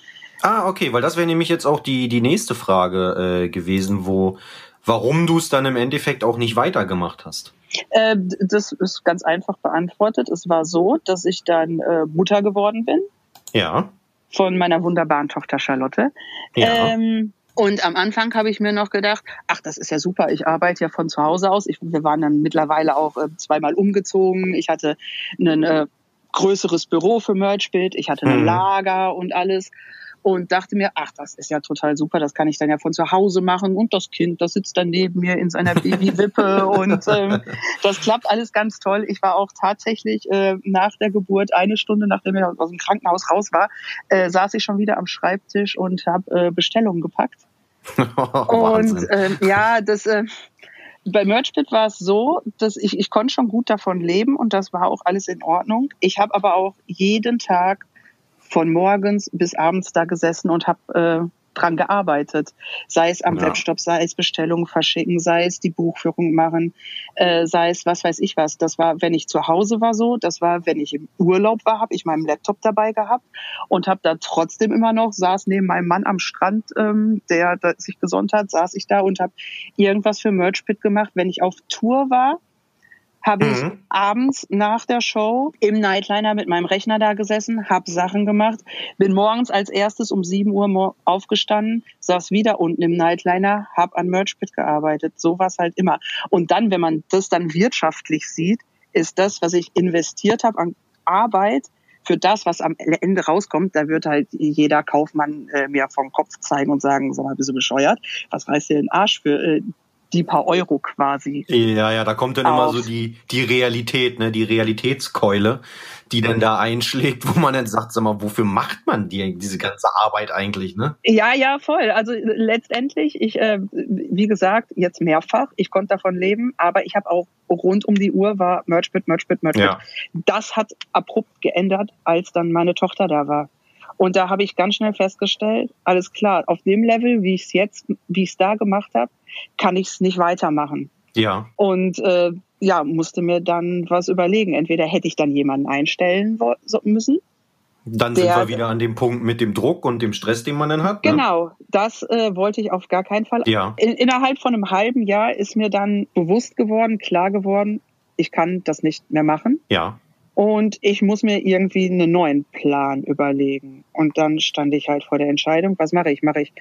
Ah, okay, weil das wäre nämlich jetzt auch die, die nächste Frage äh, gewesen, wo warum du es dann im Endeffekt auch nicht weitergemacht hast. Äh, das ist ganz einfach beantwortet. Es war so, dass ich dann äh, Mutter geworden bin. Ja. Von meiner wunderbaren Tochter Charlotte. Ja. Ähm, und am Anfang habe ich mir noch gedacht, ach, das ist ja super, ich arbeite ja von zu Hause aus. Ich, wir waren dann mittlerweile auch äh, zweimal umgezogen. Ich hatte ein äh, größeres Büro für Merchbild, ich hatte ein mhm. Lager und alles und dachte mir, ach, das ist ja total super, das kann ich dann ja von zu Hause machen und das Kind, das sitzt dann neben mir in seiner Babywippe und ähm, das klappt alles ganz toll. Ich war auch tatsächlich äh, nach der Geburt, eine Stunde nachdem ich aus dem Krankenhaus raus war, äh, saß ich schon wieder am Schreibtisch und habe äh, Bestellungen gepackt. und äh, ja, das äh, bei Merchbit war es so, dass ich, ich konnte schon gut davon leben und das war auch alles in Ordnung. Ich habe aber auch jeden Tag von morgens bis abends da gesessen und habe äh, dran gearbeitet. Sei es am ja. Webshop, sei es Bestellungen verschicken, sei es die Buchführung machen, äh, sei es was weiß ich was. Das war, wenn ich zu Hause war so, das war, wenn ich im Urlaub war, habe ich meinen Laptop dabei gehabt und habe da trotzdem immer noch, saß neben meinem Mann am Strand, ähm, der, der sich gesonnt hat, saß ich da und habe irgendwas für Merchpit gemacht. Wenn ich auf Tour war, habe ich mhm. abends nach der Show im Nightliner mit meinem Rechner da gesessen, habe Sachen gemacht, bin morgens als erstes um 7 Uhr aufgestanden, saß wieder unten im Nightliner, habe an Merchpit gearbeitet. So war es halt immer. Und dann, wenn man das dann wirtschaftlich sieht, ist das, was ich investiert habe an Arbeit, für das, was am Ende rauskommt, da wird halt jeder Kaufmann äh, mir vom Kopf zeigen und sagen, sag mal, bist du bescheuert? Was reißt dir den Arsch für äh, die paar Euro quasi. Ja, ja, da kommt dann immer so die, die Realität, ne, die Realitätskeule, die dann da einschlägt, wo man dann sagt, sag mal, wofür macht man die, diese ganze Arbeit eigentlich, ne? Ja, ja, voll. Also letztendlich, ich, äh, wie gesagt, jetzt mehrfach, ich konnte davon leben, aber ich habe auch rund um die Uhr war Merchbit, Merchbit, Merchbit. Ja. Das hat abrupt geändert, als dann meine Tochter da war. Und da habe ich ganz schnell festgestellt, alles klar, auf dem Level, wie ich es jetzt, wie ich es da gemacht habe, kann ich es nicht weitermachen. Ja. Und äh, ja, musste mir dann was überlegen. Entweder hätte ich dann jemanden einstellen müssen. Dann sind wir wieder an dem Punkt mit dem Druck und dem Stress, den man dann hat. Ne? Genau, das äh, wollte ich auf gar keinen Fall. Ja. In, innerhalb von einem halben Jahr ist mir dann bewusst geworden, klar geworden, ich kann das nicht mehr machen. Ja. Und ich muss mir irgendwie einen neuen Plan überlegen. Und dann stand ich halt vor der Entscheidung, was mache ich? Mache ich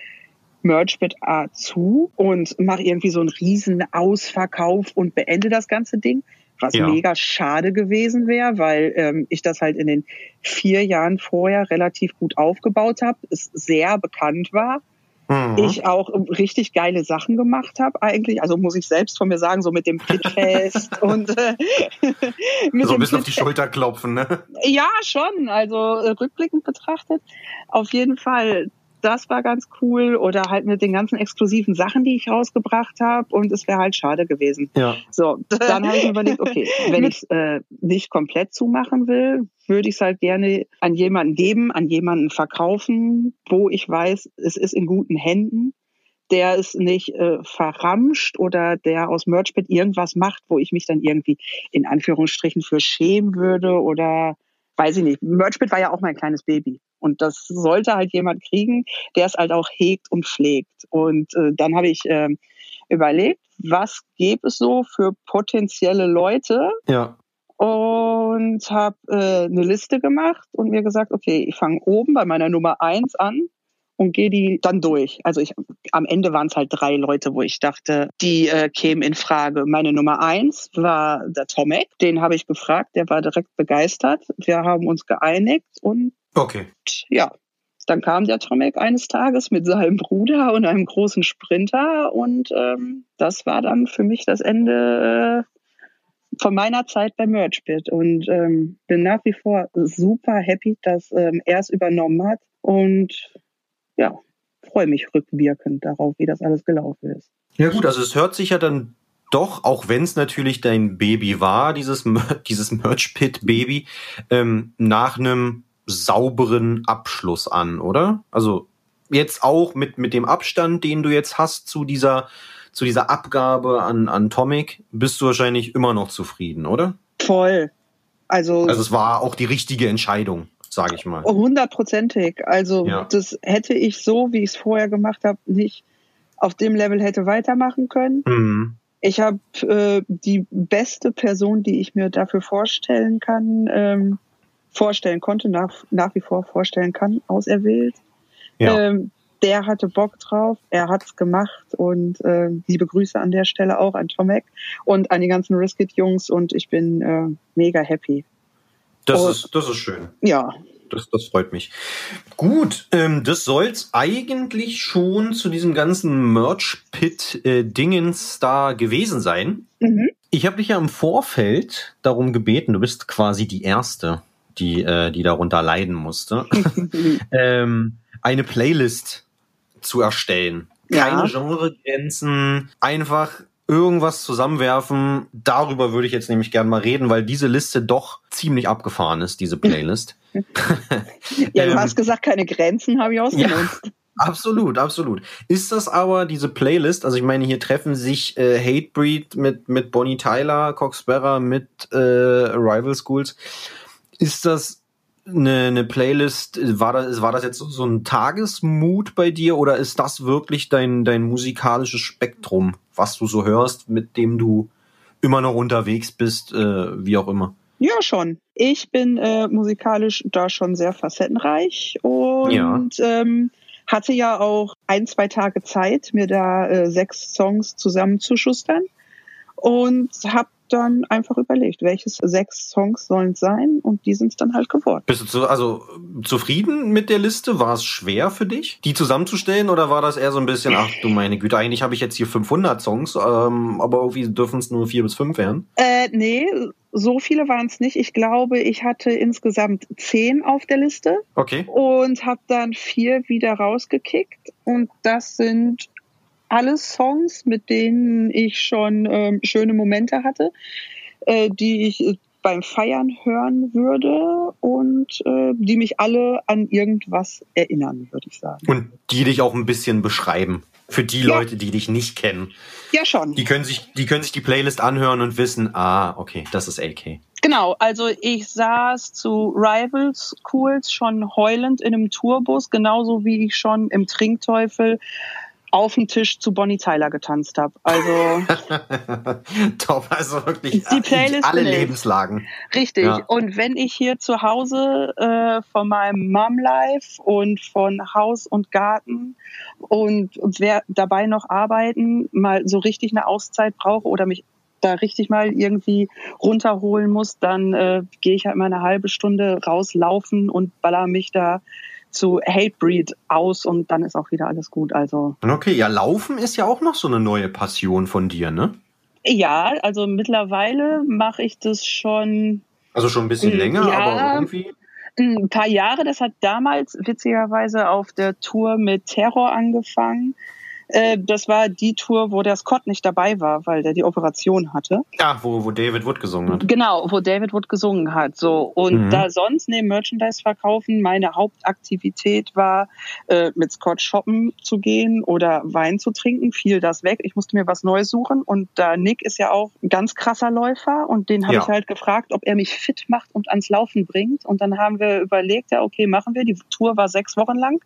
Merch mit A zu und mache irgendwie so einen riesen Ausverkauf und beende das ganze Ding? Was ja. mega schade gewesen wäre, weil ähm, ich das halt in den vier Jahren vorher relativ gut aufgebaut habe, es sehr bekannt war Mhm. Ich auch richtig geile Sachen gemacht habe eigentlich. Also muss ich selbst von mir sagen, so mit dem Pitfest und äh, mit so ein bisschen auf die Schulter klopfen, ne? Ja, schon. Also äh, rückblickend betrachtet auf jeden Fall das war ganz cool oder halt mit den ganzen exklusiven Sachen, die ich rausgebracht habe und es wäre halt schade gewesen. Ja. So, dann habe ich mir überlegt, okay, wenn ich äh, nicht komplett zumachen will, würde ich es halt gerne an jemanden geben, an jemanden verkaufen, wo ich weiß, es ist in guten Händen der es nicht äh, verramscht oder der aus Merchbit irgendwas macht, wo ich mich dann irgendwie in Anführungsstrichen für schämen würde oder weiß ich nicht. Merchbit war ja auch mein kleines Baby. Und das sollte halt jemand kriegen, der es halt auch hegt und pflegt. Und äh, dann habe ich äh, überlegt, was gäbe es so für potenzielle Leute? Ja. Und habe äh, eine Liste gemacht und mir gesagt, okay, ich fange oben bei meiner Nummer eins an und gehe die dann durch. Also ich, am Ende waren es halt drei Leute, wo ich dachte, die äh, kämen in Frage. Meine Nummer eins war der Tomek, den habe ich gefragt, der war direkt begeistert. Wir haben uns geeinigt und okay. ja, dann kam der Tomek eines Tages mit seinem Bruder und einem großen Sprinter und ähm, das war dann für mich das Ende äh, von meiner Zeit bei Merchbit und ähm, bin nach wie vor super happy, dass ähm, er es übernommen hat und ja, freue mich rückwirkend darauf, wie das alles gelaufen ist. Ja gut, also es hört sich ja dann doch, auch wenn es natürlich dein Baby war, dieses, dieses Merch-Pit-Baby, ähm, nach einem sauberen Abschluss an, oder? Also jetzt auch mit, mit dem Abstand, den du jetzt hast zu dieser, zu dieser Abgabe an, an Tomic, bist du wahrscheinlich immer noch zufrieden, oder? Voll. Also, also es war auch die richtige Entscheidung, sage ich mal. Hundertprozentig. Also ja. das hätte ich so, wie ich es vorher gemacht habe, nicht auf dem Level hätte weitermachen können. Mhm. Ich habe äh, die beste Person, die ich mir dafür vorstellen kann, ähm, vorstellen konnte, nach, nach wie vor vorstellen kann, auserwählt. Ja. Ähm, der hatte Bock drauf, er hat's gemacht und äh, liebe Grüße an der Stelle auch an Tomek und an die ganzen Riskit-Jungs und ich bin äh, mega happy. Das, und, ist, das ist schön. Ja, das, das freut mich. Gut, ähm, das soll's eigentlich schon zu diesem ganzen Merch-Pit-Dingens da gewesen sein. Mhm. Ich habe dich ja im Vorfeld darum gebeten, du bist quasi die Erste, die, äh, die darunter leiden musste, ähm, eine Playlist zu erstellen. Keine ja. Genregrenzen, einfach irgendwas zusammenwerfen. Darüber würde ich jetzt nämlich gern mal reden, weil diese Liste doch ziemlich abgefahren ist, diese Playlist. ja, du ähm, hast gesagt, keine Grenzen habe ich ausgenutzt. Ja. Absolut, absolut. Ist das aber diese Playlist? Also ich meine, hier treffen sich äh, Hatebreed mit mit Bonnie Tyler, Cox Sparrow mit äh, Rival Schools. Ist das eine, eine Playlist? War das war das jetzt so ein Tagesmut bei dir oder ist das wirklich dein dein musikalisches Spektrum, was du so hörst, mit dem du immer noch unterwegs bist, äh, wie auch immer? Ja, schon. Ich bin äh, musikalisch da schon sehr facettenreich und ja. ähm, hatte ja auch ein, zwei Tage Zeit, mir da äh, sechs Songs zusammenzuschustern und habe dann einfach überlegt, welches sechs Songs sollen es sein und die sind es dann halt geworden. Bist du zu, also zufrieden mit der Liste? War es schwer für dich, die zusammenzustellen oder war das eher so ein bisschen, ach du meine Güte, eigentlich habe ich jetzt hier 500 Songs, ähm, aber irgendwie dürfen es nur vier bis fünf werden? Äh, nee, so viele waren es nicht. Ich glaube, ich hatte insgesamt zehn auf der Liste. Okay. Und habe dann vier wieder rausgekickt und das sind alle Songs, mit denen ich schon ähm, schöne Momente hatte, äh, die ich beim Feiern hören würde und äh, die mich alle an irgendwas erinnern, würde ich sagen. Und die dich auch ein bisschen beschreiben. Für die ja. Leute, die dich nicht kennen. Ja, schon. Die können sich, die können sich die Playlist anhören und wissen, ah, okay, das ist AK. Genau, also ich saß zu Rivals Schools schon heulend in einem Tourbus, genauso wie ich schon im Trinkteufel auf dem Tisch zu Bonnie Tyler getanzt habe. Also top, also wirklich die Playlist alle Lebenslagen. Richtig. Ja. Und wenn ich hier zu Hause äh, von meinem Mom Life und von Haus und Garten und wer dabei noch arbeiten mal so richtig eine Auszeit brauche oder mich da richtig mal irgendwie runterholen muss, dann äh, gehe ich halt mal eine halbe Stunde rauslaufen und baller mich da zu Hatebreed aus und dann ist auch wieder alles gut. Also. Okay, ja, Laufen ist ja auch noch so eine neue Passion von dir, ne? Ja, also mittlerweile mache ich das schon. Also schon ein bisschen hm, länger, ja, aber irgendwie. Ein paar Jahre, das hat damals witzigerweise auf der Tour mit Terror angefangen. Äh, das war die Tour, wo der Scott nicht dabei war, weil der die Operation hatte. Ja, wo, wo David Wood gesungen hat. Genau, wo David Wood gesungen hat. So und mhm. da sonst neben Merchandise verkaufen meine Hauptaktivität war, äh, mit Scott shoppen zu gehen oder Wein zu trinken. Fiel das weg. Ich musste mir was Neues suchen und da Nick ist ja auch ein ganz krasser Läufer und den habe ja. ich halt gefragt, ob er mich fit macht und ans Laufen bringt. Und dann haben wir überlegt, ja okay, machen wir. Die Tour war sechs Wochen lang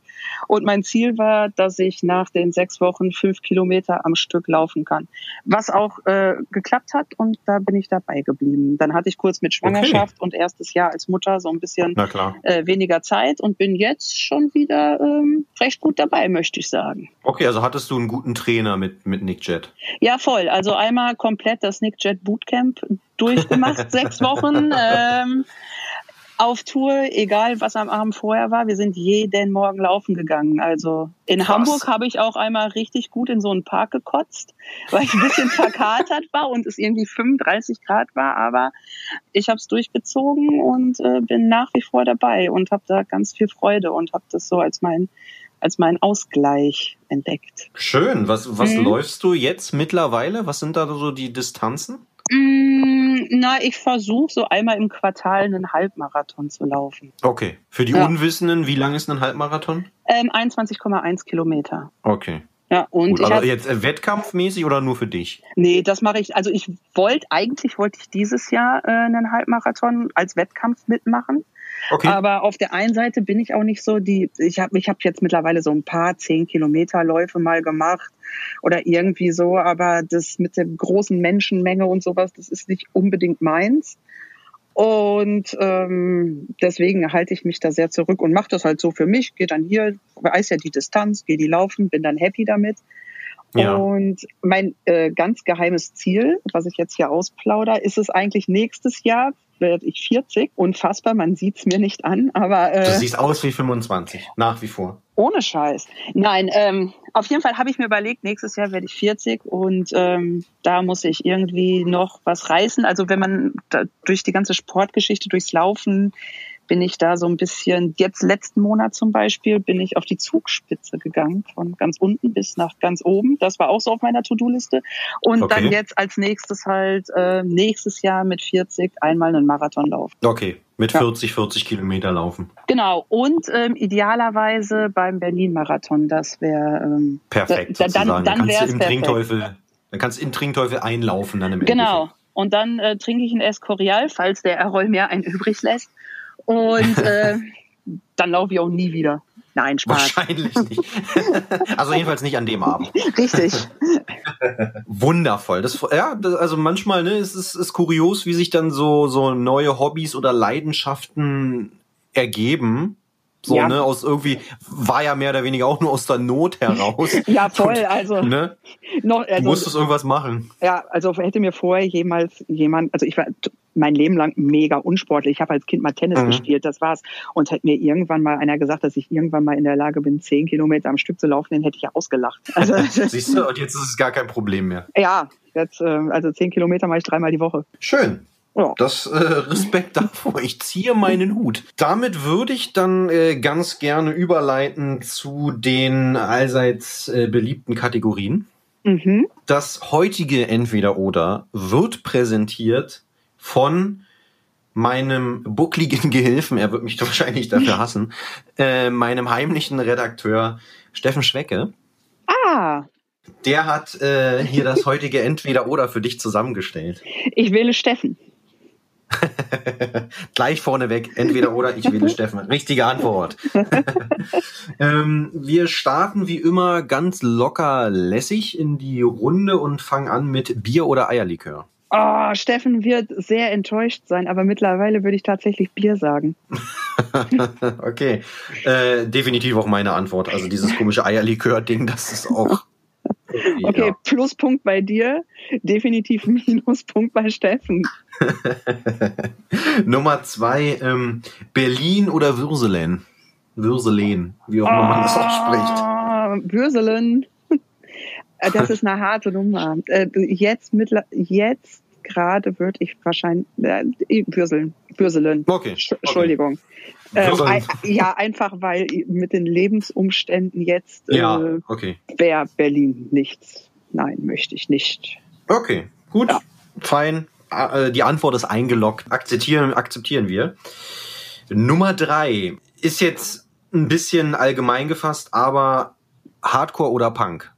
und mein Ziel war, dass ich nach den sechs Wochen Wochen fünf Kilometer am Stück laufen kann. Was auch äh, geklappt hat und da bin ich dabei geblieben. Dann hatte ich kurz mit Schwangerschaft okay. und erstes Jahr als Mutter so ein bisschen äh, weniger Zeit und bin jetzt schon wieder ähm, recht gut dabei, möchte ich sagen. Okay, also hattest du einen guten Trainer mit, mit Nick Jet? Ja, voll. Also einmal komplett das Nick Jet Bootcamp durchgemacht, sechs Wochen. Ähm, auf Tour, egal was am Abend vorher war. Wir sind jeden Morgen laufen gegangen. Also in Krass. Hamburg habe ich auch einmal richtig gut in so einen Park gekotzt, weil ich ein bisschen verkatert war und es irgendwie 35 Grad war. Aber ich habe es durchgezogen und äh, bin nach wie vor dabei und habe da ganz viel Freude und habe das so als mein als mein Ausgleich entdeckt. Schön. Was, was Mhm. läufst du jetzt mittlerweile? Was sind da so die Distanzen? Mm, na, ich versuche so einmal im Quartal einen Halbmarathon zu laufen. Okay. Für die Ja. Unwissenden, wie lang ist ein Halbmarathon? Ähm, 21,1 Kilometer. Okay. Ja, und Gut, aber hab, jetzt äh, wettkampfmäßig oder nur für dich? nee, das mache ich. Also ich wollte eigentlich wollte ich dieses Jahr äh, einen Halbmarathon als Wettkampf mitmachen. Okay. Aber auf der einen Seite bin ich auch nicht so die. Ich habe ich hab jetzt mittlerweile so ein paar zehn Kilometer Läufe mal gemacht oder irgendwie so. Aber das mit der großen Menschenmenge und sowas, das ist nicht unbedingt meins. Und ähm, deswegen halte ich mich da sehr zurück und mache das halt so für mich. Gehe dann hier, weiß ja die Distanz, gehe die laufen, bin dann happy damit. Ja. Und mein äh, ganz geheimes Ziel, was ich jetzt hier ausplauder, ist es eigentlich nächstes Jahr, werde ich 40. Unfassbar, man sieht's mir nicht an, aber du äh, siehst aus wie 25, nach wie vor. ohne Scheiß. Nein, ähm, auf jeden Fall habe ich mir überlegt, nächstes Jahr werde ich 40 und ähm, da muss ich irgendwie noch was reißen. Also wenn man durch die ganze Sportgeschichte, durchs Laufen, bin ich da so ein bisschen, jetzt letzten Monat zum Beispiel, bin ich auf die Zugspitze gegangen, von ganz unten bis nach ganz oben. Das war auch so auf meiner To-Do-Liste. Und Okay. dann jetzt als nächstes halt äh, nächstes Jahr mit 40 einmal einen Marathonlauf. Okay. Mit Ja. 40, 40 Kilometer laufen. Genau. Und ähm, idealerweise beim Berlin-Marathon. Das wäre ähm, Perfekt Da- dann- sozusagen. dann kannst du im perfekt. Trinkteufel, dann kannst du in Trinkteufel einlaufen dann im Genau. Endeffekt. Und dann äh, trinke ich ein Escorial, falls der Errol mir einen übrig lässt. Und äh, dann laufe ich auch nie wieder. Nein, Spaß. Wahrscheinlich nicht. also jedenfalls nicht an dem Abend. Richtig. Wundervoll. Das, ja, das, also manchmal ne, es ist, ist kurios, wie sich dann so, so neue Hobbys oder Leidenschaften ergeben. So, Ja. ne, aus irgendwie, war ja mehr oder weniger auch nur aus der Not heraus. Ja, voll. Also, Ne? noch, Du also musstest irgendwas machen. ja, also hätte mir vorher jemals jemand, also ich war mein Leben lang mega unsportlich. Ich habe als Kind mal Tennis Mhm. gespielt, das war's. Und hätte mir irgendwann mal einer gesagt, dass ich irgendwann mal in der Lage bin, zehn Kilometer am Stück zu laufen, den hätte ich ja ausgelacht. Also Siehst du, und jetzt ist es gar kein Problem mehr. ja, jetzt, äh, also zehn Kilometer mache ich dreimal die Woche. Schön. Ja. Das äh, Respekt davor. Ich ziehe meinen Hut. Damit würde ich dann äh, ganz gerne überleiten zu den allseits äh, beliebten Kategorien. Mhm. Das heutige Entweder-Oder wird präsentiert von meinem buckligen Gehilfen, er wird mich wahrscheinlich dafür hassen, äh, meinem heimlichen Redakteur Steffen Schwecke. Ah, Der hat äh, hier das heutige Entweder-Oder für dich zusammengestellt. ich wähle Steffen. Gleich vorneweg, entweder oder, ich wähle Steffen. Richtige Antwort. ähm, wir starten wie immer ganz locker lässig in die Runde und fangen an mit Bier oder Eierlikör. Oh, Steffen wird sehr enttäuscht sein, aber mittlerweile würde ich tatsächlich Bier sagen. okay, äh, definitiv auch meine Antwort. Also dieses komische Eierlikör-Ding, das ist auch. Okay, ja. Pluspunkt bei dir, definitiv Minuspunkt bei Steffen. Nummer zwei, ähm, Berlin oder Würselen? Würselen, wie auch immer man das ausspricht. Ah, Würselen. Äh, Das ist eine harte Nummer. Äh, Jetzt, mittler- jetzt gerade würde ich wahrscheinlich äh, Würseln. Würselen. Okay. Sch- okay. Entschuldigung. Ähm, ein, ja, einfach weil mit den Lebensumständen jetzt Ja, äh, okay. wäre Berlin nichts. Nein, möchte ich nicht. Okay, gut, Ja. fein. Äh, Die Antwort ist eingeloggt. Akzeptieren, akzeptieren wir. Nummer drei ist jetzt ein bisschen allgemein gefasst, aber Hardcore oder Punk?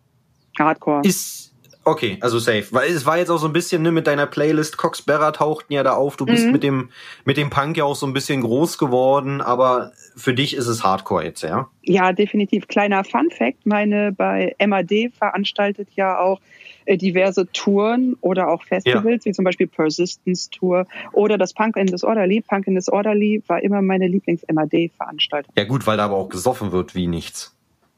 Hardcore. Ist okay, also safe. Weil es war jetzt auch so ein bisschen ne, mit deiner Playlist, Cox Berra tauchten ja da auf. Du bist Mhm. mit dem mit dem Punk ja auch so ein bisschen groß geworden, aber für dich ist es Hardcore jetzt, ja? Ja, definitiv. Kleiner Fun Fact, meine bei MAD veranstaltet ja auch äh, diverse Touren oder auch Festivals, wie zum Beispiel Persistence Tour oder das Punk in Disorderly. Punk in Disorderly war immer meine Lieblings-MAD-Veranstaltung. Ja gut, weil da aber auch gesoffen wird wie nichts.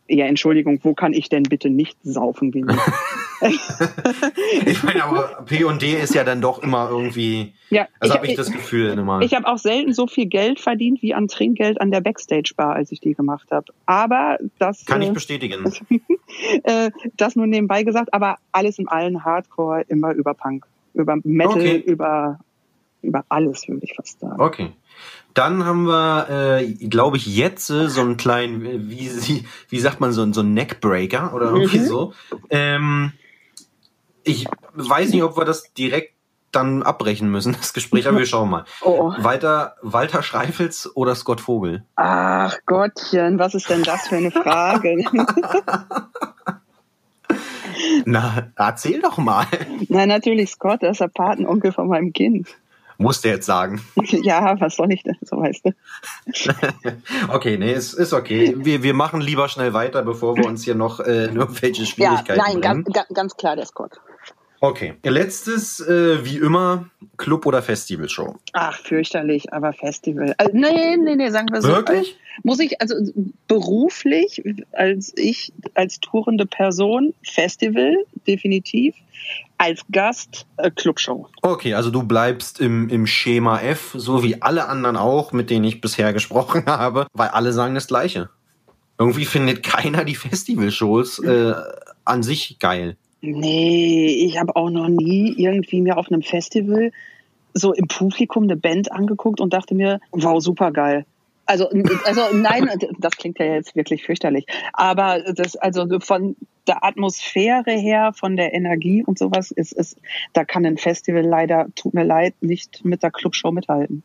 Ja, Entschuldigung, wo kann ich denn bitte nicht saufen nicht? ich meine, aber P&D ist ja dann doch immer irgendwie, Ja, also ich, habe ich das Gefühl immer. Ich habe auch selten so viel Geld verdient wie an Trinkgeld an der Backstage-Bar, als ich die gemacht habe. Aber das, Kann ich äh, bestätigen. äh, das nur nebenbei gesagt, aber alles in allen Hardcore immer über Punk, über Metal, Okay. über, über alles, würde ich fast sagen. Okay. Dann haben wir, äh, glaube ich, jetzt äh, so einen kleinen, äh, wie, sie, wie sagt man, so, einen- so einen Neckbreaker oder irgendwie Mhm. so. Ähm, ich weiß nicht, ob wir das direkt dann abbrechen müssen, das Gespräch, aber wir schauen mal. Oh. Weiter Walter Schreifels oder Scott Vogel? Ach Gottchen, was ist denn das für eine Frage? Na, erzähl doch mal. Nein, natürlich Scott, das ist der Patenonkel von meinem Kind. Muss der jetzt sagen. ja, was soll ich denn, so weißt du. Okay, nee, ist, ist okay. Wir, wir machen lieber schnell weiter, bevor wir uns hier noch äh, irgendwelche Schwierigkeiten ja, nein, ganz, ganz, klar der Scott. Okay. Letztes, äh, wie immer, Club- oder Festivalshow. Ach, fürchterlich, aber Festival. Also, nee, nee, nee, sagen wir so. Wirklich? Muss ich, also beruflich, als ich, als tourende Person, Festival, definitiv. Als Gast, äh, Clubshow. Okay, also du bleibst im, im Schema F, so wie alle anderen auch, mit denen ich bisher gesprochen habe, weil alle sagen das Gleiche. Irgendwie findet keiner die Festivalshows äh, an sich geil. Nee, ich habe auch noch nie irgendwie mir auf einem Festival so im Publikum eine Band angeguckt und dachte mir, wow, super geil. Also, also nein, das klingt ja jetzt wirklich fürchterlich. Aber das, also von der Atmosphäre her, von der Energie und sowas ist es, da kann ein Festival leider, tut mir leid, nicht mit der Clubshow mithalten.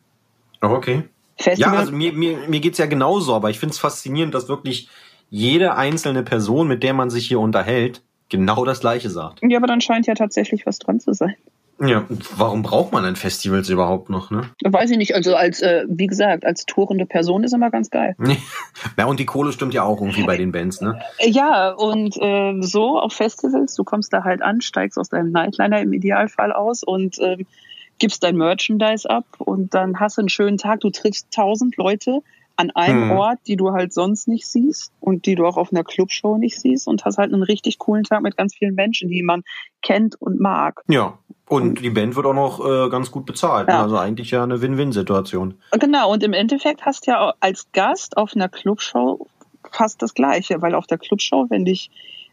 Oh, okay. Festival, Ja, also mir, mir, mir geht's ja genauso, aber ich find's faszinierend, dass wirklich jede einzelne Person, mit der man sich hier unterhält, genau das Gleiche sagt. ja, aber dann scheint ja tatsächlich was dran zu sein. Ja, warum braucht man denn Festivals überhaupt noch, ne? Weiß ich nicht, also als, äh, wie gesagt, als tourende Person ist immer ganz geil. Ja, und die Kohle stimmt ja auch irgendwie bei den Bands, ne? Ja, und äh, so auf Festivals, du kommst da halt an, steigst aus deinem Nightliner im Idealfall aus und ähm, gibst dein Merchandise ab und dann hast du einen schönen Tag. Du triffst tausend Leute an einem Hm. Ort, die du halt sonst nicht siehst und die du auch auf einer Clubshow nicht siehst und hast halt einen richtig coolen Tag mit ganz vielen Menschen, die man kennt und mag. Ja. Und die Band wird auch noch äh, ganz gut bezahlt. Ja. Ne? Also eigentlich ja eine Win-Win-Situation. Genau, und im Endeffekt hast du ja als Gast auf einer Clubshow fast das Gleiche, weil auf der Clubshow, wenn dich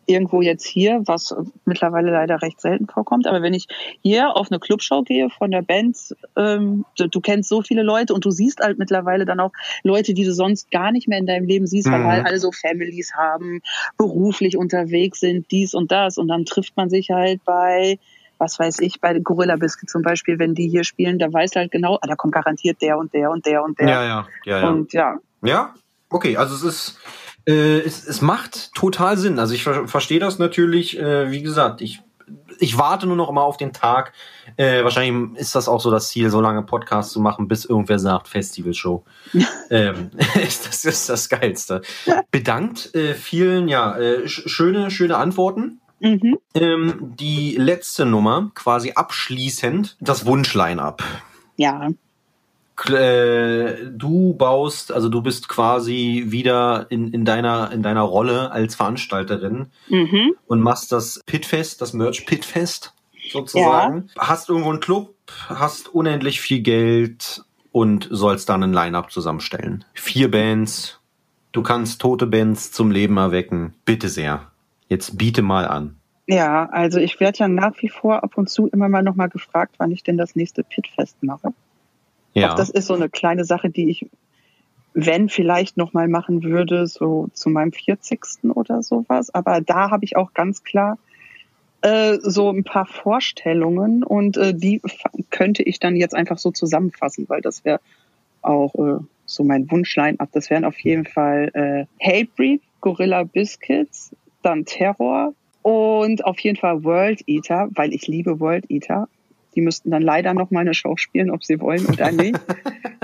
irgendwo jetzt hier, was mittlerweile leider recht selten vorkommt, aber wenn ich hier auf eine Clubshow gehe von der Band, ähm, du, du kennst so viele Leute und du siehst halt mittlerweile dann auch Leute, die du sonst gar nicht mehr in deinem Leben siehst, weil Mhm. halt alle so Families haben, beruflich unterwegs sind, dies und das und dann trifft man sich halt bei was weiß ich, bei Gorilla Biscuit zum Beispiel, wenn die hier spielen, da weiß halt genau, ah, da kommt garantiert der und der und der und der. Ja, ja, ja, ja. Und ja, Ja, okay, also es ist, äh, es, es macht total Sinn. Also ich ver verstehe das natürlich, äh, wie gesagt, ich, ich warte nur noch immer auf den Tag. Äh, wahrscheinlich ist das auch so das Ziel, so lange Podcasts zu machen, bis irgendwer sagt, Festivalshow. ähm, das ist das Geilste. Bedankt äh, vielen, ja, äh, sch schöne, schöne Antworten. Mhm. Ähm, die letzte Nummer, quasi abschließend, das Wunschline-up. Ja. Äh, du baust, also du bist quasi wieder in, in deiner in deiner Rolle als Veranstalterin Mhm. und machst das Pitfest, das Merch Pitfest sozusagen. Hast irgendwo einen Club, hast unendlich viel Geld und sollst dann ein Line-up zusammenstellen. Vier Bands, du kannst tote Bands zum Leben erwecken. Bitte sehr. Jetzt biete mal an. Ja, also ich werde ja nach wie vor ab und zu immer mal nochmal gefragt, wann ich denn das nächste Pitfest mache. Ja. Auch das ist so eine kleine Sache, die ich, wenn vielleicht nochmal machen würde, so zu meinem 40. oder sowas. Aber da habe ich auch ganz klar äh, so ein paar Vorstellungen und äh, die könnte ich dann jetzt einfach so zusammenfassen, weil das wäre auch äh, so mein Wunschline ab. Das wären auf jeden Fall äh, Hatebreed, Gorilla Biscuits, dann Terror und auf jeden Fall World Eater, weil ich liebe World Eater. Die müssten dann leider noch mal eine Show spielen, ob sie wollen oder nicht.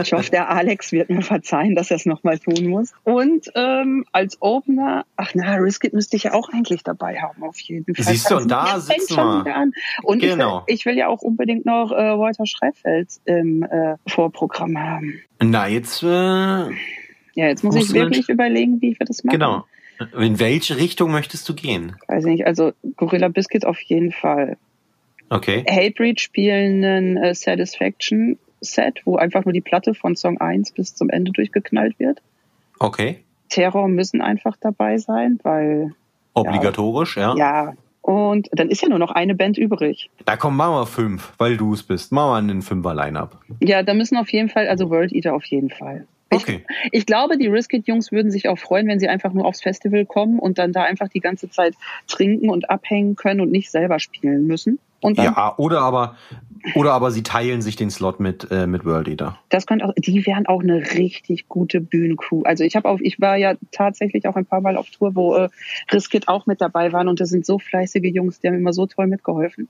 Ich hoffe, der Alex wird mir verzeihen, dass er es noch mal tun muss. Und ähm, als Opener, ach na, Riskit müsste ich ja auch eigentlich dabei haben, auf jeden Fall. Siehst du, und da sitzen schon wieder an. Und Genau. ich, will, ich will ja auch unbedingt noch äh, Walter Schreifeld im äh, Vorprogramm haben. Na, jetzt, äh, Ja, jetzt muss ich wirklich überlegen, wie wir das machen. genau. In welche Richtung möchtest du gehen? Weiß nicht, also Gorilla Biscuit auf jeden Fall. Okay. Hatebreed spielen ein äh, Satisfaction Set, wo einfach nur die Platte von Song 1 bis zum Ende durchgeknallt wird. Okay. Terror müssen einfach dabei sein, weil Obligatorisch, ja. ja. Und dann ist ja nur noch eine Band übrig. Da kommen machen wir fünf, weil du es bist. Machen wir einen Fünfer-Line-Up. Ja, da müssen auf jeden Fall, also World Eater auf jeden Fall. Okay. Ich, ich glaube, die Riskit-Jungs würden sich auch freuen, wenn sie einfach nur aufs Festival kommen und dann da einfach die ganze Zeit trinken und abhängen können und nicht selber spielen müssen. Ja, oder aber, oder aber sie teilen sich den Slot mit, äh, mit World Eater. das könnte auch, die wären auch eine richtig gute Bühnencrew. Also ich habe auf, ich war ja tatsächlich auch ein paar Mal auf Tour, wo äh, Riskit auch mit dabei waren und das sind so fleißige Jungs, die haben immer so toll mitgeholfen.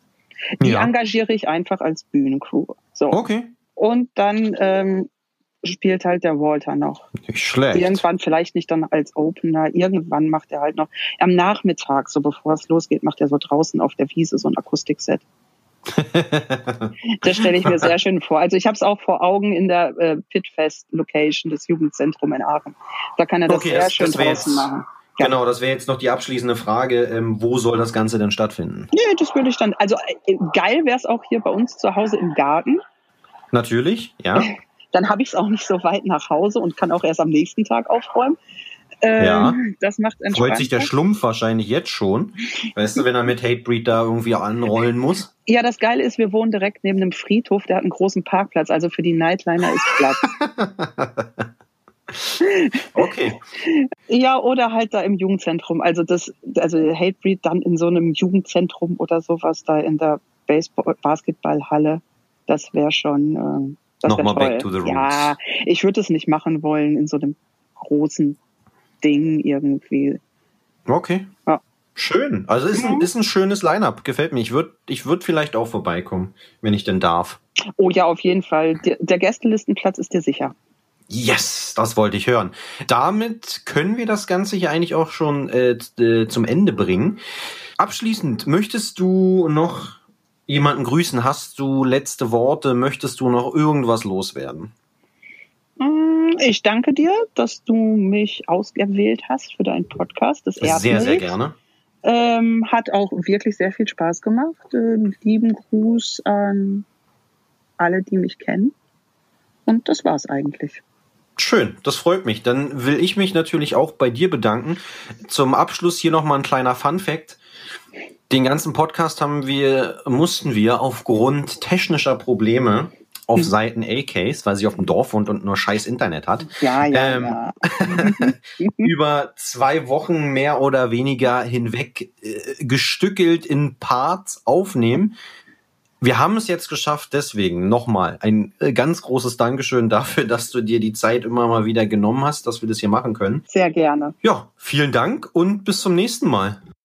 Die Ja. engagiere ich einfach als Bühnencrew. So. Okay. Und dann ähm, spielt halt der Walter noch. Nicht schlecht. Irgendwann vielleicht nicht dann als Opener, irgendwann macht er halt noch am Nachmittag, so bevor es losgeht, macht er so draußen auf der Wiese so ein Akustikset. Das stelle ich mir sehr schön vor. Also ich habe es auch vor Augen in der äh, Pitfest-Location des Jugendzentrums in Aachen. Da kann er das Okay, sehr das- schön das draußen jetzt- machen. Ja. Genau, das wäre jetzt noch die abschließende Frage. Ähm, wo soll das Ganze denn stattfinden? Nee, das würde ich dann, also äh, geil wäre es auch hier bei uns zu Hause im Garten. Natürlich, ja. Dann habe ich es auch nicht so weit nach Hause und kann auch erst am nächsten Tag aufräumen. Ähm, Ja. Das macht. Freut sich der Schlumpf wahrscheinlich jetzt schon. Weißt du, wenn er mit Hatebreed da irgendwie anrollen muss? Ja, das Geile ist, wir wohnen direkt neben einem Friedhof, der hat einen großen Parkplatz, also für die Nightliner ist Platz. Okay. ja, oder halt da im Jugendzentrum. Also das, also Hatebreed dann in so einem Jugendzentrum oder sowas da in der Baseball Basketballhalle, das wäre schon äh, Nochmal back to the roots. Ja, ich würde es nicht machen wollen in so einem großen Ding irgendwie. Okay. Ja. Schön. Also ist ein, ist ein schönes Line-up. Gefällt mir. Ich würde ich würd vielleicht auch vorbeikommen, wenn ich denn darf. Oh ja, auf jeden Fall. Der, der Gästelistenplatz ist dir sicher. Yes, das wollte ich hören. Damit können wir das Ganze hier eigentlich auch schon äh, äh, zum Ende bringen. Abschließend, möchtest du noch jemanden grüßen? Hast du letzte Worte? Möchtest du noch irgendwas loswerden? Mm, Ich danke dir, dass du mich ausgewählt hast für deinen Podcast. Das ehrt sehr, sehr gerne. Ähm, hat auch wirklich sehr viel Spaß gemacht. Ähm, lieben Gruß an alle, die mich kennen. Und das war's eigentlich. Schön, das freut mich. Dann will ich mich natürlich auch bei dir bedanken. Zum Abschluss hier nochmal ein kleiner Fun Fact. Den ganzen Podcast haben wir, mussten wir aufgrund technischer Probleme auf Mhm. Seiten A-Case, weil sie auf dem Dorf wohnt und nur scheiß Internet hat, Ja, ja, Ähm, ja. über zwei Wochen mehr oder weniger hinweg äh, gestückelt in Parts aufnehmen. Wir haben es jetzt geschafft, deswegen nochmal ein äh, ganz großes Dankeschön dafür, dass du dir die Zeit immer mal wieder genommen hast, dass wir das hier machen können. Sehr gerne. Ja, vielen Dank und bis zum nächsten Mal.